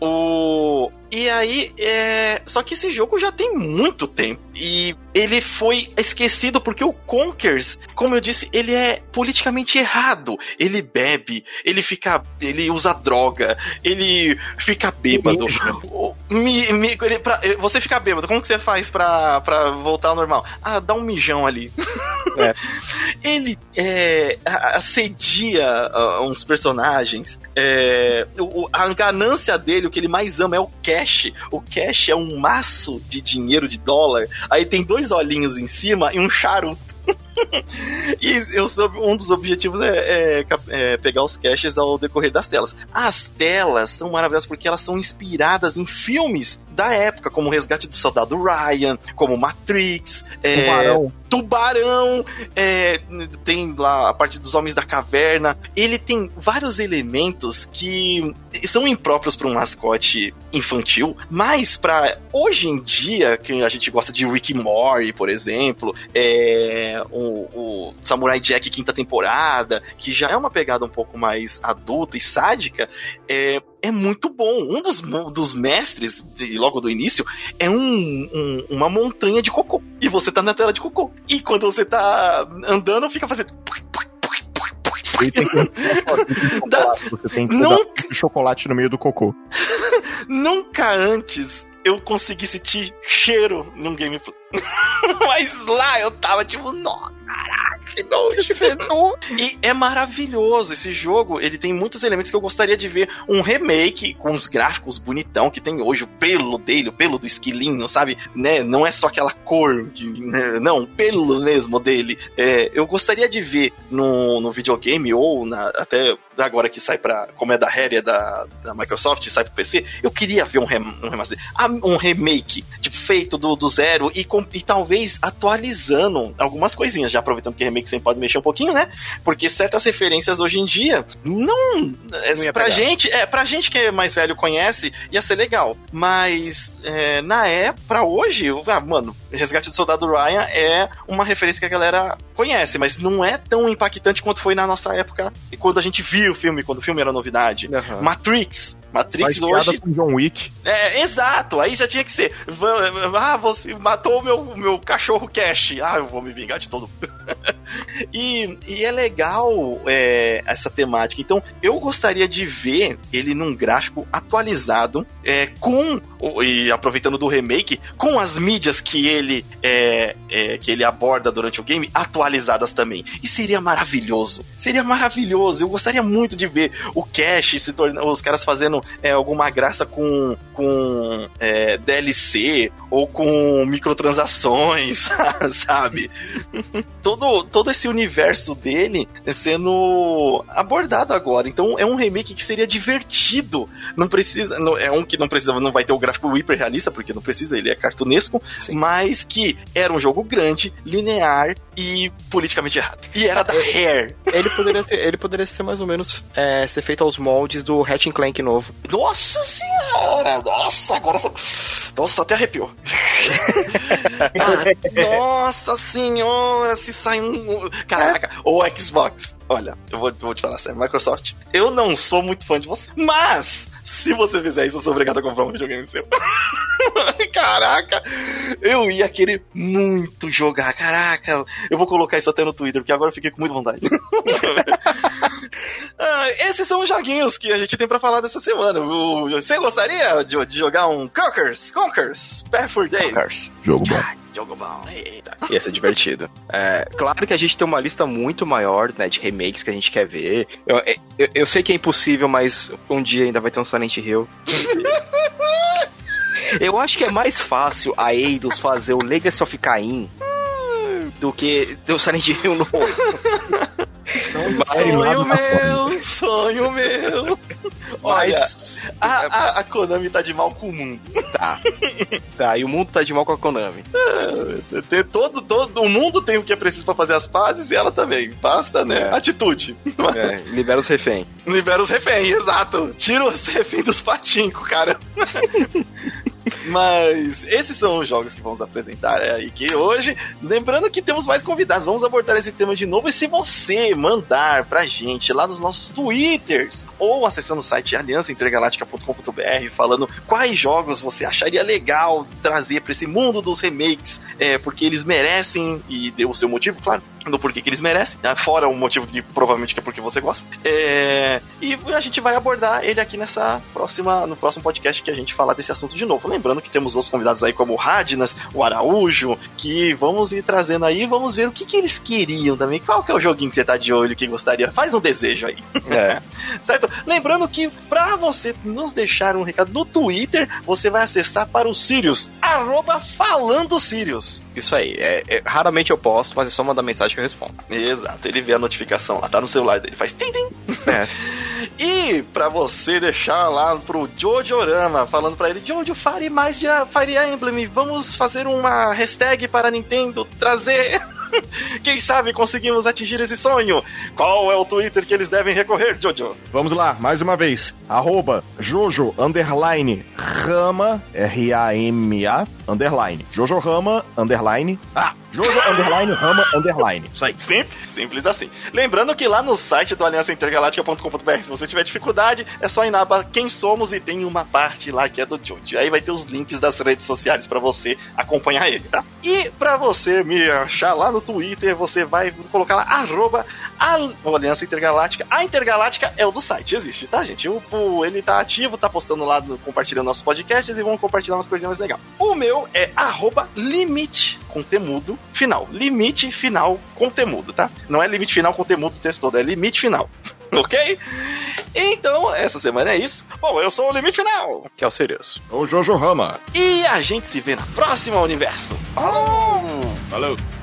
O. E aí, é... só que esse jogo já tem muito tempo. E ele foi esquecido porque o Conkers, como eu disse, ele é politicamente errado. Ele bebe, ele fica. ele usa droga, ele fica bêbado. Ele, pra, você fica bêbado, como que você faz pra, pra voltar ao normal? Ah, dá um mijão ali. É. ele é, assedia uh, uns personagens. É, o, a ganância dele, o que ele mais ama é o cash. O cash é um maço de dinheiro de dólar. Aí tem dois olhinhos em cima e um charuto. e eu soube, um dos objetivos é, é, é, pegar os caches ao decorrer das telas. As telas são maravilhosas porque elas são inspiradas em filmes da época, como o Resgate do Soldado Ryan, como Matrix, é, Tubarão. Tubarão, é, tem lá a parte dos Homens da Caverna. Ele tem vários elementos que são impróprios para um mascote infantil, mas para hoje em dia, que a gente gosta de Rick Morty, por exemplo, é, o, o Samurai Jack quinta temporada, que já é uma pegada um pouco mais adulta e sádica, é, é muito bom. Um dos, dos mestres, de, logo do início, é um, um, uma montanha de cocô. E você tá na tela de cocô. E quando você tá andando, fica fazendo. Tem que... Você tem que Nunca... chocolate no meio do cocô. Nunca antes eu consegui sentir cheiro num gameplay. Mas lá eu tava tipo, nossa, caraca, que nojo, E é maravilhoso esse jogo. Ele tem muitos elementos que eu gostaria de ver um remake com os gráficos bonitão que tem hoje, o pelo dele, o pelo do esquilinho, sabe? Né? Não é só aquela cor, de, né? não, o pelo mesmo dele. É, eu gostaria de ver no, no videogame ou na, até agora que sai para como é da Rare, é da, da Microsoft, sai pro PC, eu queria ver um, rem, um remaster, ah, um remake, tipo, feito do, do zero e, com, e talvez atualizando algumas coisinhas, já aproveitando que remake sempre pode mexer um pouquinho, né? Porque certas referências hoje em dia não, é, não pra pegar. gente, é, pra gente que é mais velho conhece, ia ser legal, mas é, na época, pra hoje, ah, mano, Resgate do Soldado Ryan é uma referência que a galera conhece, mas não é tão impactante quanto foi na nossa época e quando a gente viu o filme, quando o filme era novidade. Uhum. Matrix. Matrix hoje. Com John Wick. É, exato. Aí já tinha que ser. Ah, você matou o meu, meu cachorro Cash. Ah, eu vou me vingar de todo. E, e é legal é, essa temática. Então, eu gostaria de ver ele num gráfico atualizado, é, com e aproveitando do remake, com as mídias que ele é, é, que ele aborda durante o game atualizadas também. E seria maravilhoso. Seria maravilhoso. Eu gostaria muito de ver o Cash se tornando os caras fazendo é, alguma graça com, com é, DLC ou com microtransações, sabe? todo, todo esse universo dele sendo abordado agora. Então é um remake que seria divertido. Não precisa. Não, é um que não precisa, não vai ter o gráfico hiper realista, porque não precisa, ele é cartunesco, Sim. mas que era um jogo grande, linear e politicamente errado. E era da Rare. Ele poderia, ter, ele poderia ser mais ou menos é, ser feito aos moldes do Hatch Clank novo. Nossa senhora! Nossa, agora. Nossa, até arrepiou. ah, nossa senhora, se sai um. Caraca, ou Xbox. Olha, eu vou, vou te falar sério, Microsoft. Eu não sou muito fã de você, mas se você fizer isso, eu sou obrigado a comprar um videogame seu. Caraca, eu ia querer muito jogar. Caraca, eu vou colocar isso até no Twitter, porque agora eu fiquei com muita vontade. ah, esses são os joguinhos que a gente tem para falar dessa semana. Você gostaria de, de jogar um Conkers? Conkers, Path for Day? Conkers, jogo bom. Jogo bom. Ia ser divertido. É, claro que a gente tem uma lista muito maior, né, de remakes que a gente quer ver. Eu, eu, eu sei que é impossível, mas um dia ainda vai ter um Silent Hill. eu acho que é mais fácil a Eidos fazer o Legacy of Cain do que ter o Silent Hill novo. Sonho meu, sonho meu. Olha, Mas, a, a, a, Konami tá de mal com o mundo. Tá. Tá, e o mundo tá de mal com a Konami. É, tem todo, todo, o mundo tem o que é preciso pra fazer as pazes e ela também. Basta, né? É. Atitude. É, libera os reféns. Libera os reféns, exato. Tira os reféns dos patincos, cara. Mas esses são os jogos que vamos apresentar aí que hoje. Lembrando que temos mais convidados, vamos abordar esse tema de novo. E se você mandar pra gente lá nos nossos Twitters ou acessando o site aliançaintergaláctica.com.br falando quais jogos você acharia legal trazer para esse mundo dos remakes, é, porque eles merecem e deu o seu motivo, claro do porquê que eles merecem, né? fora o motivo que provavelmente que é porque você gosta. É... E a gente vai abordar ele aqui nessa próxima, no próximo podcast que a gente falar desse assunto de novo. Lembrando que temos outros convidados aí como o Radnas, o Araújo, que vamos ir trazendo aí, vamos ver o que, que eles queriam também. Qual que é o joguinho que você tá de olho que gostaria? Faz um desejo aí. É. certo? Lembrando que para você nos deixar um recado no Twitter, você vai acessar para o Sirius, arroba falando Sirius. Isso aí. É, é, raramente eu posto, mas é só mandar mensagem respondo. Exato. Ele vê a notificação lá, tá no celular dele, faz tim, tim. É. e para você deixar lá pro Jojo Orama, falando para ele, Jojo, fare mais de Fire Emblem, vamos fazer uma hashtag para a Nintendo trazer Quem sabe conseguimos atingir esse sonho? Qual é o Twitter que eles devem recorrer, Jojo? Vamos lá, mais uma vez. Arroba Jojo underline Rama, R-A-M-A, underline. Jojo Rama, underline. Ah, Jojo underline Rama underline. Isso aí. Simples, simples assim. Lembrando que lá no site do aliançaintergaláctica.com.br, se você tiver dificuldade, é só ir na aba Quem Somos e tem uma parte lá que é do Jojo. Aí vai ter os links das redes sociais para você acompanhar ele, tá? E para você me achar lá no Twitter, você vai colocar lá, arroba Aliança Intergaláctica. A Intergaláctica é o do site, existe, tá, gente? O, o ele tá ativo, tá postando lá, compartilhando nossos podcasts e vão compartilhar umas coisinhas mais legais. O meu é arroba limite com temudo final. Limite final conteúdo, tá? Não é limite final conteúdo o texto todo, é limite final. ok? Então, essa semana é isso. Bom, eu sou o Limite Final. Que é o Sirius. O Jojo Rama. E a gente se vê na próxima Universo. Falou! Falou! Falou.